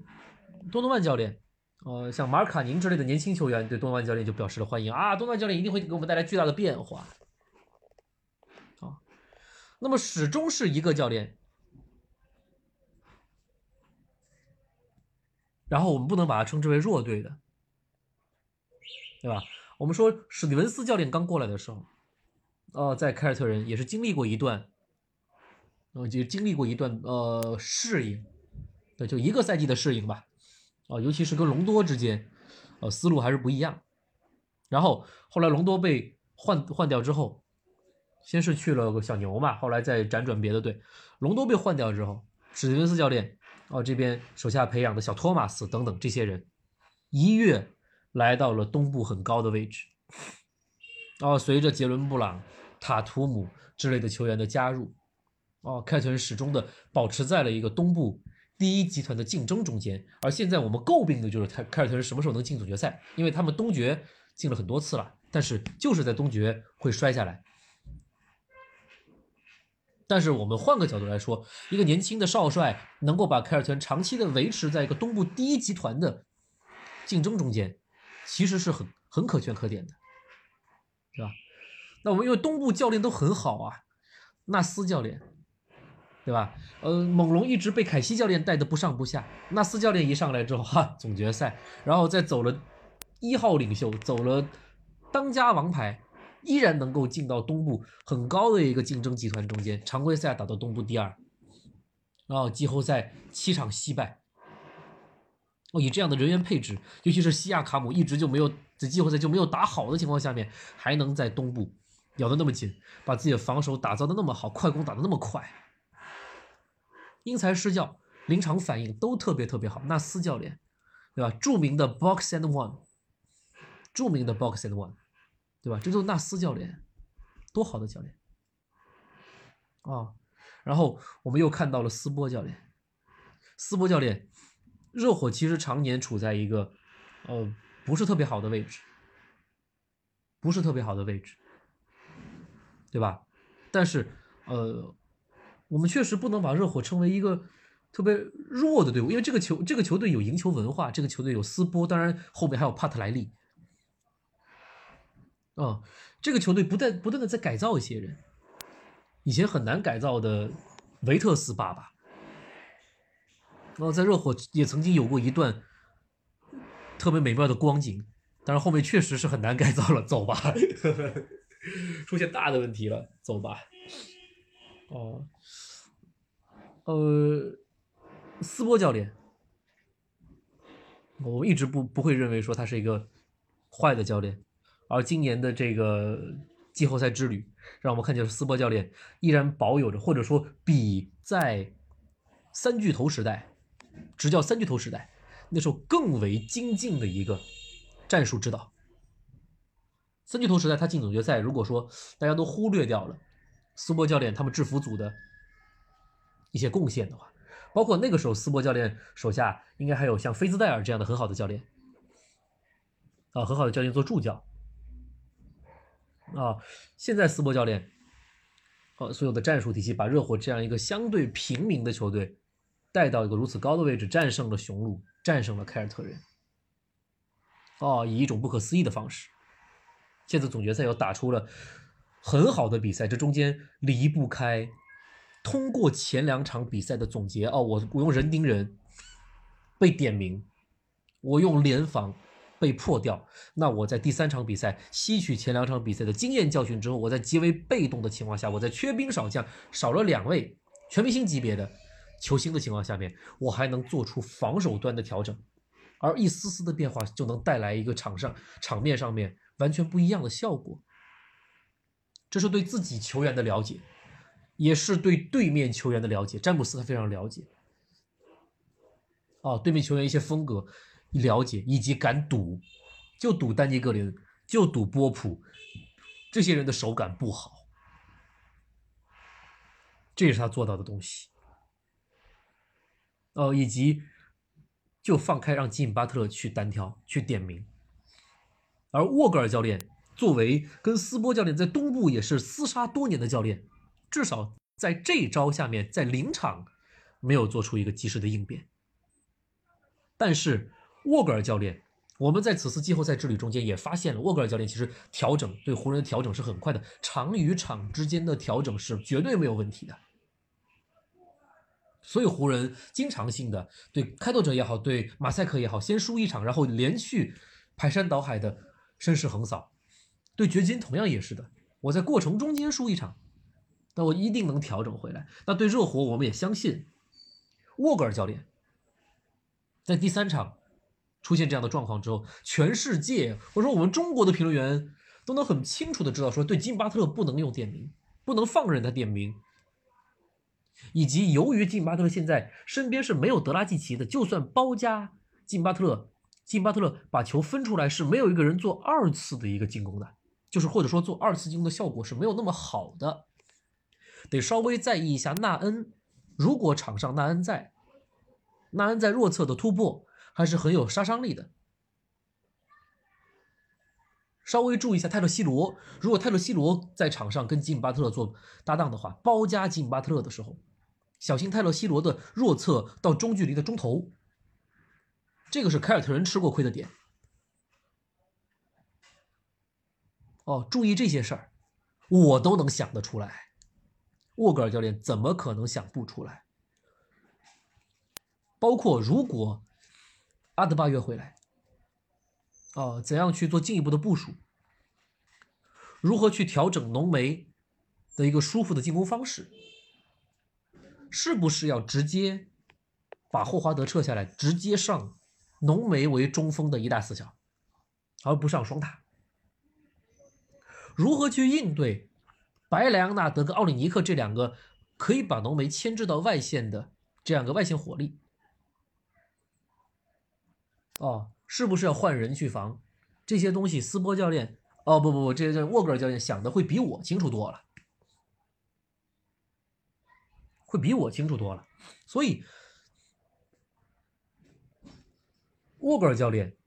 Speaker 1: 多诺曼教练呃，像马尔卡宁之类的年轻球员对东万教练就表示了欢迎啊，东万教练一定会给我们带来巨大的变化。啊，那么始终是一个教练，然后我们不能把它称之为弱队的，对吧？我们说史蒂文斯教练刚过来的时候，呃，在凯尔特人也是经历过一段，呃，就经历过一段呃适应，对，就一个赛季的适应吧。啊，尤其是跟隆多之间，呃，思路还是不一样。然后后来隆多被换换掉之后，先是去了个小牛嘛，后来再辗转别的队。隆多被换掉之后，史蒂文斯教练哦这边手下培养的小托马斯等等这些人，一跃来到了东部很高的位置。哦，随着杰伦布朗、塔图姆之类的球员的加入，哦，凯特人始终的保持在了一个东部。第一集团的竞争中间，而现在我们诟病的就是凯凯尔特人什么时候能进总决赛？因为他们东决进了很多次了，但是就是在东决会摔下来。但是我们换个角度来说，一个年轻的少帅能够把凯尔特人长期的维持在一个东部第一集团的竞争中间，其实是很很可圈可点的，是吧？那我们因为东部教练都很好啊，纳斯教练。对吧？呃，猛龙一直被凯西教练带的不上不下。纳斯教练一上来之后，哈，总决赛，然后再走了一号领袖，走了当家王牌，依然能够进到东部很高的一个竞争集团中间。常规赛打到东部第二，然后季后赛七场惜败。哦，以这样的人员配置，尤其是西亚卡姆一直就没有在季后赛就没有打好的情况下面，还能在东部咬得那么紧，把自己的防守打造的那么好，快攻打得那么快。因材施教，临场反应都特别特别好。纳斯教练，对吧？著名的 box and one，著名的 box and one，对吧？这就是纳斯教练，多好的教练啊！然后我们又看到了斯波教练，斯波教练，热火其实常年处在一个呃不是特别好的位置，不是特别好的位置，对吧？但是呃。我们确实不能把热火称为一个特别弱的队伍，因为这个球这个球队有赢球文化，这个球队有斯波，当然后面还有帕特莱利。啊，这个球队不断不断的在改造一些人，以前很难改造的维特斯爸爸，然后，在热火也曾经有过一段特别美妙的光景，但是后面确实是很难改造了，走吧，*laughs* 出现大的问题了，走吧。哦，呃，斯波教练，我一直不不会认为说他是一个坏的教练，而今年的这个季后赛之旅，让我们看见斯波教练依然保有着，或者说比在三巨头时代执教三巨头时代那时候更为精进的一个战术指导。三巨头时代他进总决赛，如果说大家都忽略掉了。斯波教练他们制服组的一些贡献的话，包括那个时候斯波教练手下应该还有像菲兹戴尔这样的很好的教练啊，很好的教练做助教啊。现在斯波教练呃所有的战术体系把热火这样一个相对平民的球队带到一个如此高的位置，战胜了雄鹿，战胜了凯尔特人哦，以一种不可思议的方式，现在总决赛又打出了。很好的比赛，这中间离不开通过前两场比赛的总结哦。我我用人盯人被点名，我用联防被破掉。那我在第三场比赛吸取前两场比赛的经验教训之后，我在极为被动的情况下，我在缺兵少将、少了两位全明星级别的球星的情况下面，我还能做出防守端的调整，而一丝丝的变化就能带来一个场上场面上面完全不一样的效果。这是对自己球员的了解，也是对对面球员的了解。詹姆斯他非常了解，哦，对面球员一些风格了解，以及敢赌，就赌丹尼格林，就赌波普，这些人的手感不好，这也是他做到的东西。哦，以及就放开让吉姆巴特勒去单挑去点名，而沃格尔教练。作为跟斯波教练在东部也是厮杀多年的教练，至少在这招下面，在临场没有做出一个及时的应变。但是沃格尔教练，我们在此次季后赛之旅中间也发现了，沃格尔教练其实调整对湖人的调整是很快的，场与场之间的调整是绝对没有问题的。所以湖人经常性的对开拓者也好，对马赛克也好，先输一场，然后连续排山倒海的声势横扫。对掘金同样也是的，我在过程中间输一场，那我一定能调整回来。那对热火，我们也相信沃格尔教练在第三场出现这样的状况之后，全世界或者说我们中国的评论员都能很清楚的知道，说对金巴特勒不能用点名，不能放任他点名。以及由于金巴特勒现在身边是没有德拉季奇的，就算包夹金巴特勒，金巴特勒把球分出来是没有一个人做二次的一个进攻的，就是或者说做二次进攻的效果是没有那么好的，得稍微在意一下纳恩。如果场上纳恩在，纳恩在弱侧的突破还是很有杀伤力的。稍微注意一下泰勒·西罗，如果泰勒·西罗在场上跟吉姆巴特勒做搭档的话，包夹吉姆巴特勒的时候。小心泰勒·西罗的弱侧到中距离的中投，这个是凯尔特人吃过亏的点。哦，注意这些事儿，我都能想得出来。沃格尔教练怎么可能想不出来？包括如果阿德巴约回来，哦，怎样去做进一步的部署？如何去调整浓眉的一个舒服的进攻方式？是不是要直接把霍华德撤下来，直接上浓眉为中锋的一大四小，而不上双塔？如何去应对白莱昂纳德跟奥里尼克这两个可以把浓眉牵制到外线的这样一个外线火力？哦，是不是要换人去防这些东西？斯波教练，哦不不不，这这沃格尔教练想的会比我清楚多了。会比我清楚多了，所以沃格尔教练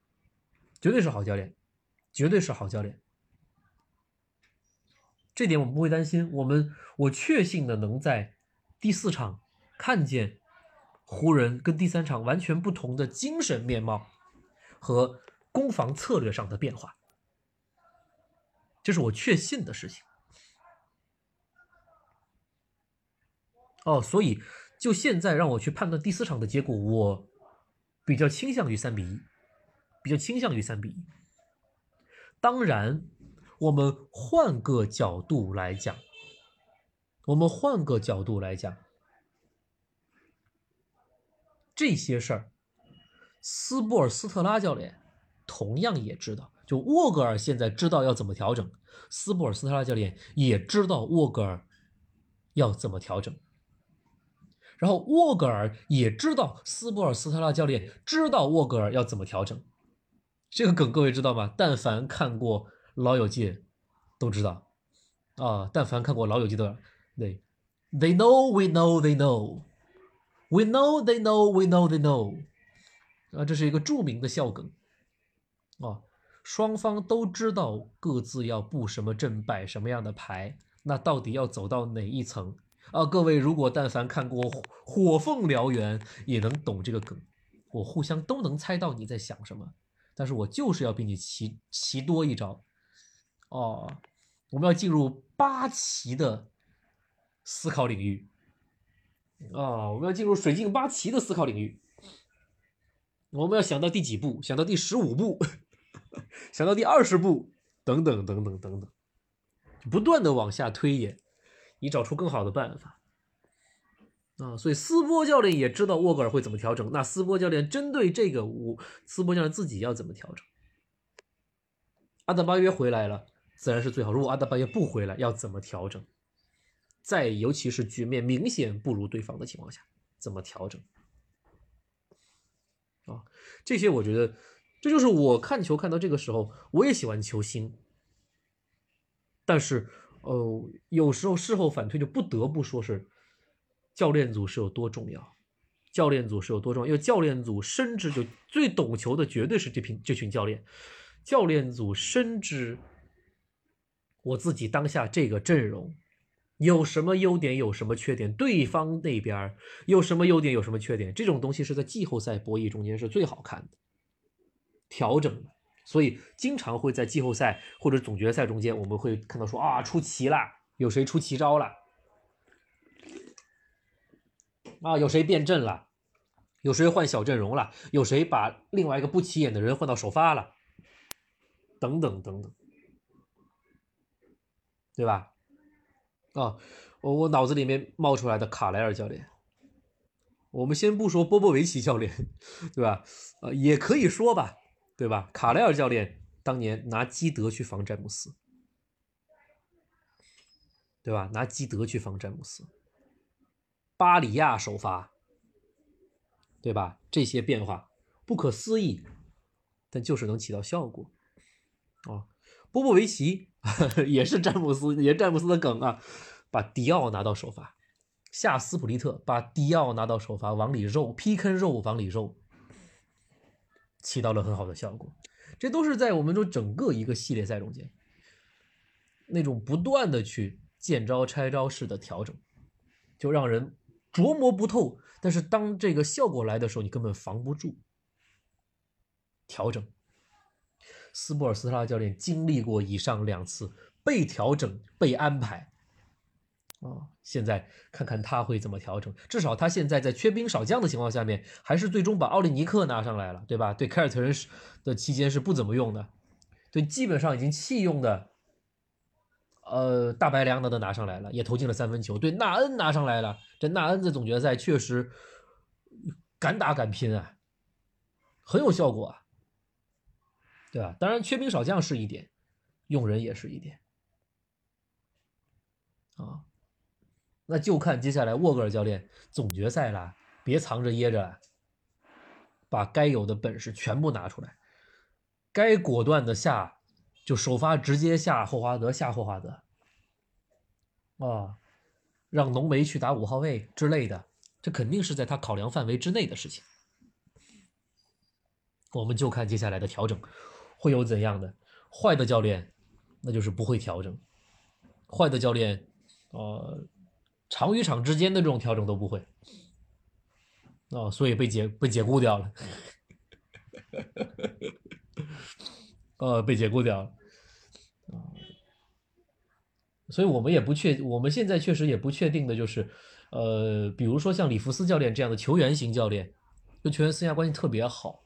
Speaker 1: 绝对是好教练，绝对是好教练，这点我们不会担心。我们我确信的能在第四场看见湖人跟第三场完全不同的精神面貌和攻防策略上的变化，这是我确信的事情。哦，所以就现在让我去判断第四场的结果，我比较倾向于三比一，比较倾向于三比一。当然，我们换个角度来讲，我们换个角度来讲，这些事儿，斯波尔斯特拉教练同样也知道。就沃格尔现在知道要怎么调整，斯波尔斯特拉教练也知道沃格尔要怎么调整。然后沃格尔也知道斯波尔斯特拉教练知道沃格尔要怎么调整，这个梗各位知道吗？但凡看过《老友记》，都知道啊。但凡看过《老友记》的，对，They know, we know, they know, we know, they know, we know, they know，啊，这是一个著名的笑梗啊。双方都知道各自要布什么阵，摆什么样的牌，那到底要走到哪一层？啊，各位，如果但凡看过《火凤燎原》，也能懂这个梗。我互相都能猜到你在想什么，但是我就是要比你棋棋多一招。哦，我们要进入八旗的思考领域。啊，我们要进入水镜八旗的思考领域。我们要想到第几步？想到第十五步？*laughs* 想到第二十步？等等等等等等，不断的往下推演。你找出更好的办法啊！所以斯波教练也知道沃格尔会怎么调整。那斯波教练针对这个，我斯波教练自己要怎么调整？阿德巴约回来了，自然是最好。如果阿德巴约不回来，要怎么调整？在尤其是局面明显不如对方的情况下，怎么调整？啊，这些我觉得，这就是我看球看到这个时候，我也喜欢球星，但是。哦，有时候事后反推就不得不说是教练组是有多重要，教练组是有多重要，因为教练组深知就最懂球的绝对是这批这群教练，教练组深知我自己当下这个阵容有什么优点，有什么缺点，对方那边有什么优点，有什么缺点，这种东西是在季后赛博弈中间是最好看的，调整，所以经常会在季后赛或者总决赛中间，我们会看到说啊出奇了，有谁出奇招了，啊有谁变阵了，有谁换小阵容了，有谁把另外一个不起眼的人换到首发了，等等等等，对吧？啊，我我脑子里面冒出来的卡莱尔教练。我们先不说波波维奇教练，对吧？呃，也可以说吧，对吧？卡莱尔教练当年拿基德去防詹姆斯，对吧？拿基德去防詹姆斯，巴里亚首发，对吧？这些变化不可思议，但就是能起到效果。啊，波波维奇也是詹姆斯，也詹姆斯的梗啊，把迪奥拿到首发。夏斯普利特把迪奥拿到首发，往里肉劈坑肉往里肉，起到了很好的效果。这都是在我们说整个一个系列赛中间，那种不断的去见招拆招式的调整，就让人琢磨不透。但是当这个效果来的时候，你根本防不住。调整，斯波尔斯特拉教练经历过以上两次被调整、被安排。啊，现在看看他会怎么调整。至少他现在在缺兵少将的情况下面，还是最终把奥利尼克拿上来了，对吧？对凯尔特人的期间是不怎么用的，对，基本上已经弃用的，呃，大白梁的都拿上来了，也投进了三分球。对，纳恩拿上来了，这纳恩在总决赛确实敢打敢拼啊，很有效果啊，对吧？当然缺兵少将是一点，用人也是一点，啊。那就看接下来沃格尔教练总决赛了，别藏着掖着，把该有的本事全部拿出来，该果断的下就首发直接下霍华德，下霍华德，啊，让浓眉去打五号位之类的，这肯定是在他考量范围之内的事情。我们就看接下来的调整会有怎样的坏的教练，那就是不会调整，坏的教练，呃。场与场之间的这种调整都不会，哦，所以被解被解雇掉了，呃，被解雇掉了，所以我们也不确，我们现在确实也不确定的就是，呃，比如说像里弗斯教练这样的球员型教练，跟球员私下关系特别好，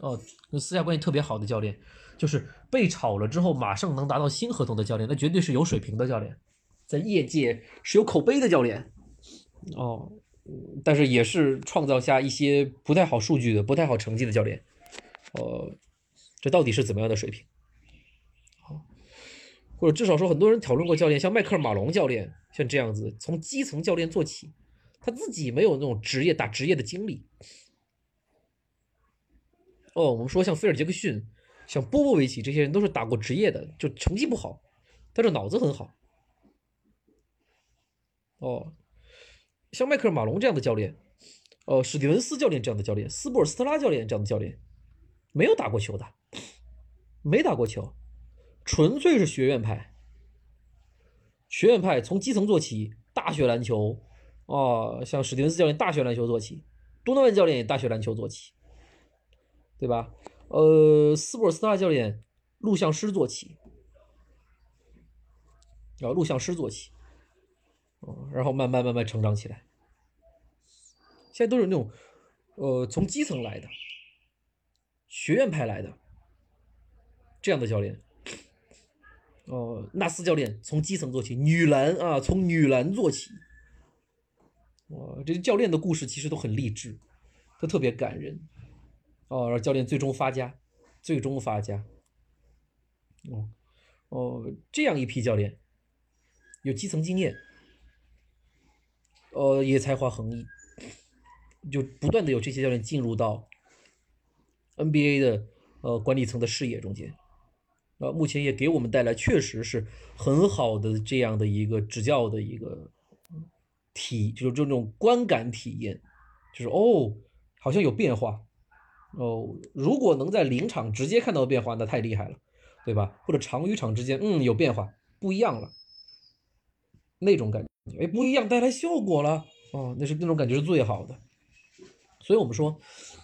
Speaker 1: 哦，跟私下关系特别好的教练，就是被炒了之后马上能达到新合同的教练，那绝对是有水平的教练。在业界是有口碑的教练，哦，但是也是创造下一些不太好数据的、不太好成绩的教练，呃，这到底是怎么样的水平？好，或者至少说，很多人讨论过教练，像迈克尔马龙教练，像这样子从基层教练做起，他自己没有那种职业打职业的经历。哦，我们说像菲尔杰克逊、像波波维奇这些人都是打过职业的，就成绩不好，但是脑子很好。哦，像迈克尔·马龙这样的教练，哦，史蒂文斯教练这样的教练，斯波尔斯特拉教练这样的教练，没有打过球的，没打过球，纯粹是学院派。学院派从基层做起，大学篮球，哦，像史蒂文斯教练大学篮球做起，多诺万教练也大学篮球做起，对吧？呃，斯波尔斯特拉教练录像师做起，要录像师做起。然后慢慢慢慢成长起来，现在都是那种，呃，从基层来的，学院派来的这样的教练。哦，纳斯教练从基层做起，女篮啊，从女篮做起。哇，这教练的故事其实都很励志，都特别感人。哦，让教练最终发家，最终发家。哦，哦，这样一批教练，有基层经验。呃，也才华横溢，就不断的有这些教练进入到 NBA 的呃管理层的视野中间，呃，目前也给我们带来确实是很好的这样的一个执教的一个体，就是这种观感体验，就是哦，好像有变化，哦，如果能在临场直接看到变化，那太厉害了，对吧？或者场与场之间，嗯，有变化，不一样了，那种感觉。哎，不一样，带来效果了哦，那是那种感觉是最好的。所以我们说，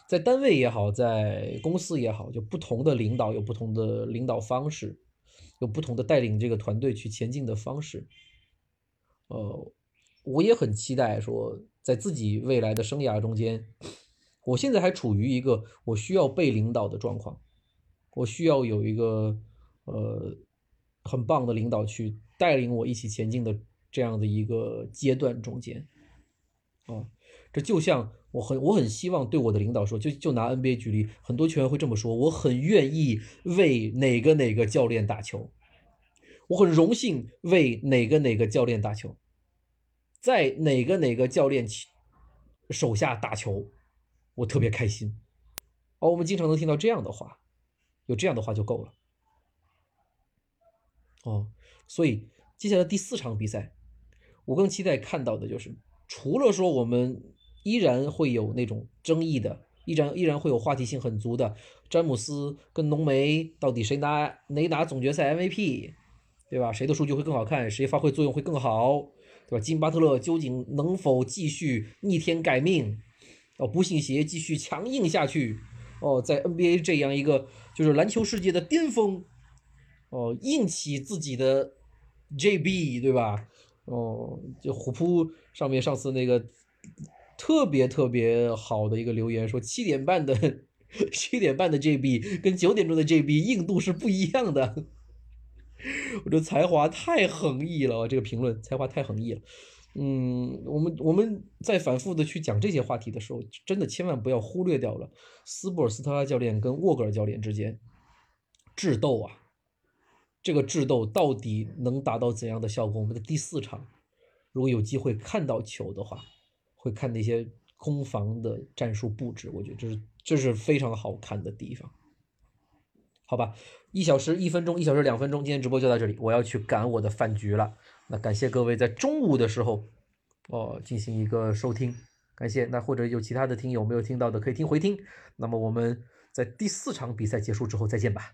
Speaker 1: 在单位也好，在公司也好，就不同的领导有不同的领导方式，有不同的带领这个团队去前进的方式。呃，我也很期待说，在自己未来的生涯中间，我现在还处于一个我需要被领导的状况，我需要有一个呃很棒的领导去带领我一起前进的这样的一个阶段中间。啊，这就像我很我很希望对我的领导说，就就拿 NBA 举例，很多球员会这么说，我很愿意为哪个哪个教练打球，我很荣幸为哪个哪个教练打球，在哪个哪个教练手下打球，我特别开心。哦，我们经常能听到这样的话，有这样的话就够了。哦，所以接下来第四场比赛，我更期待看到的就是。除了说我们依然会有那种争议的，依然依然会有话题性很足的，詹姆斯跟浓眉到底谁拿哪拿总决赛 MVP，对吧？谁的数据会更好看，谁发挥作用会更好，对吧？金巴特勒究竟能否继续逆天改命？哦，不信邪继续强硬下去？哦，在 NBA 这样一个就是篮球世界的巅峰，哦，硬起自己的 JB，对吧？哦，就虎扑上面上次那个特别特别好的一个留言说，七点半的七点半的 JB 跟九点钟的 JB 硬度是不一样的。*laughs* 我这才华太横溢了，这个评论才华太横溢了。嗯，我们我们在反复的去讲这些话题的时候，真的千万不要忽略掉了斯波尔斯特拉教练跟沃格尔教练之间智斗啊。这个智斗到底能达到怎样的效果？我们的第四场，如果有机会看到球的话，会看那些攻防的战术布置，我觉得这是这是非常好看的地方。好吧，一小时一分钟，一小时两分钟，今天直播就到这里，我要去赶我的饭局了。那感谢各位在中午的时候哦进行一个收听，感谢。那或者有其他的听友没有听到的，可以听回听。那么我们在第四场比赛结束之后再见吧。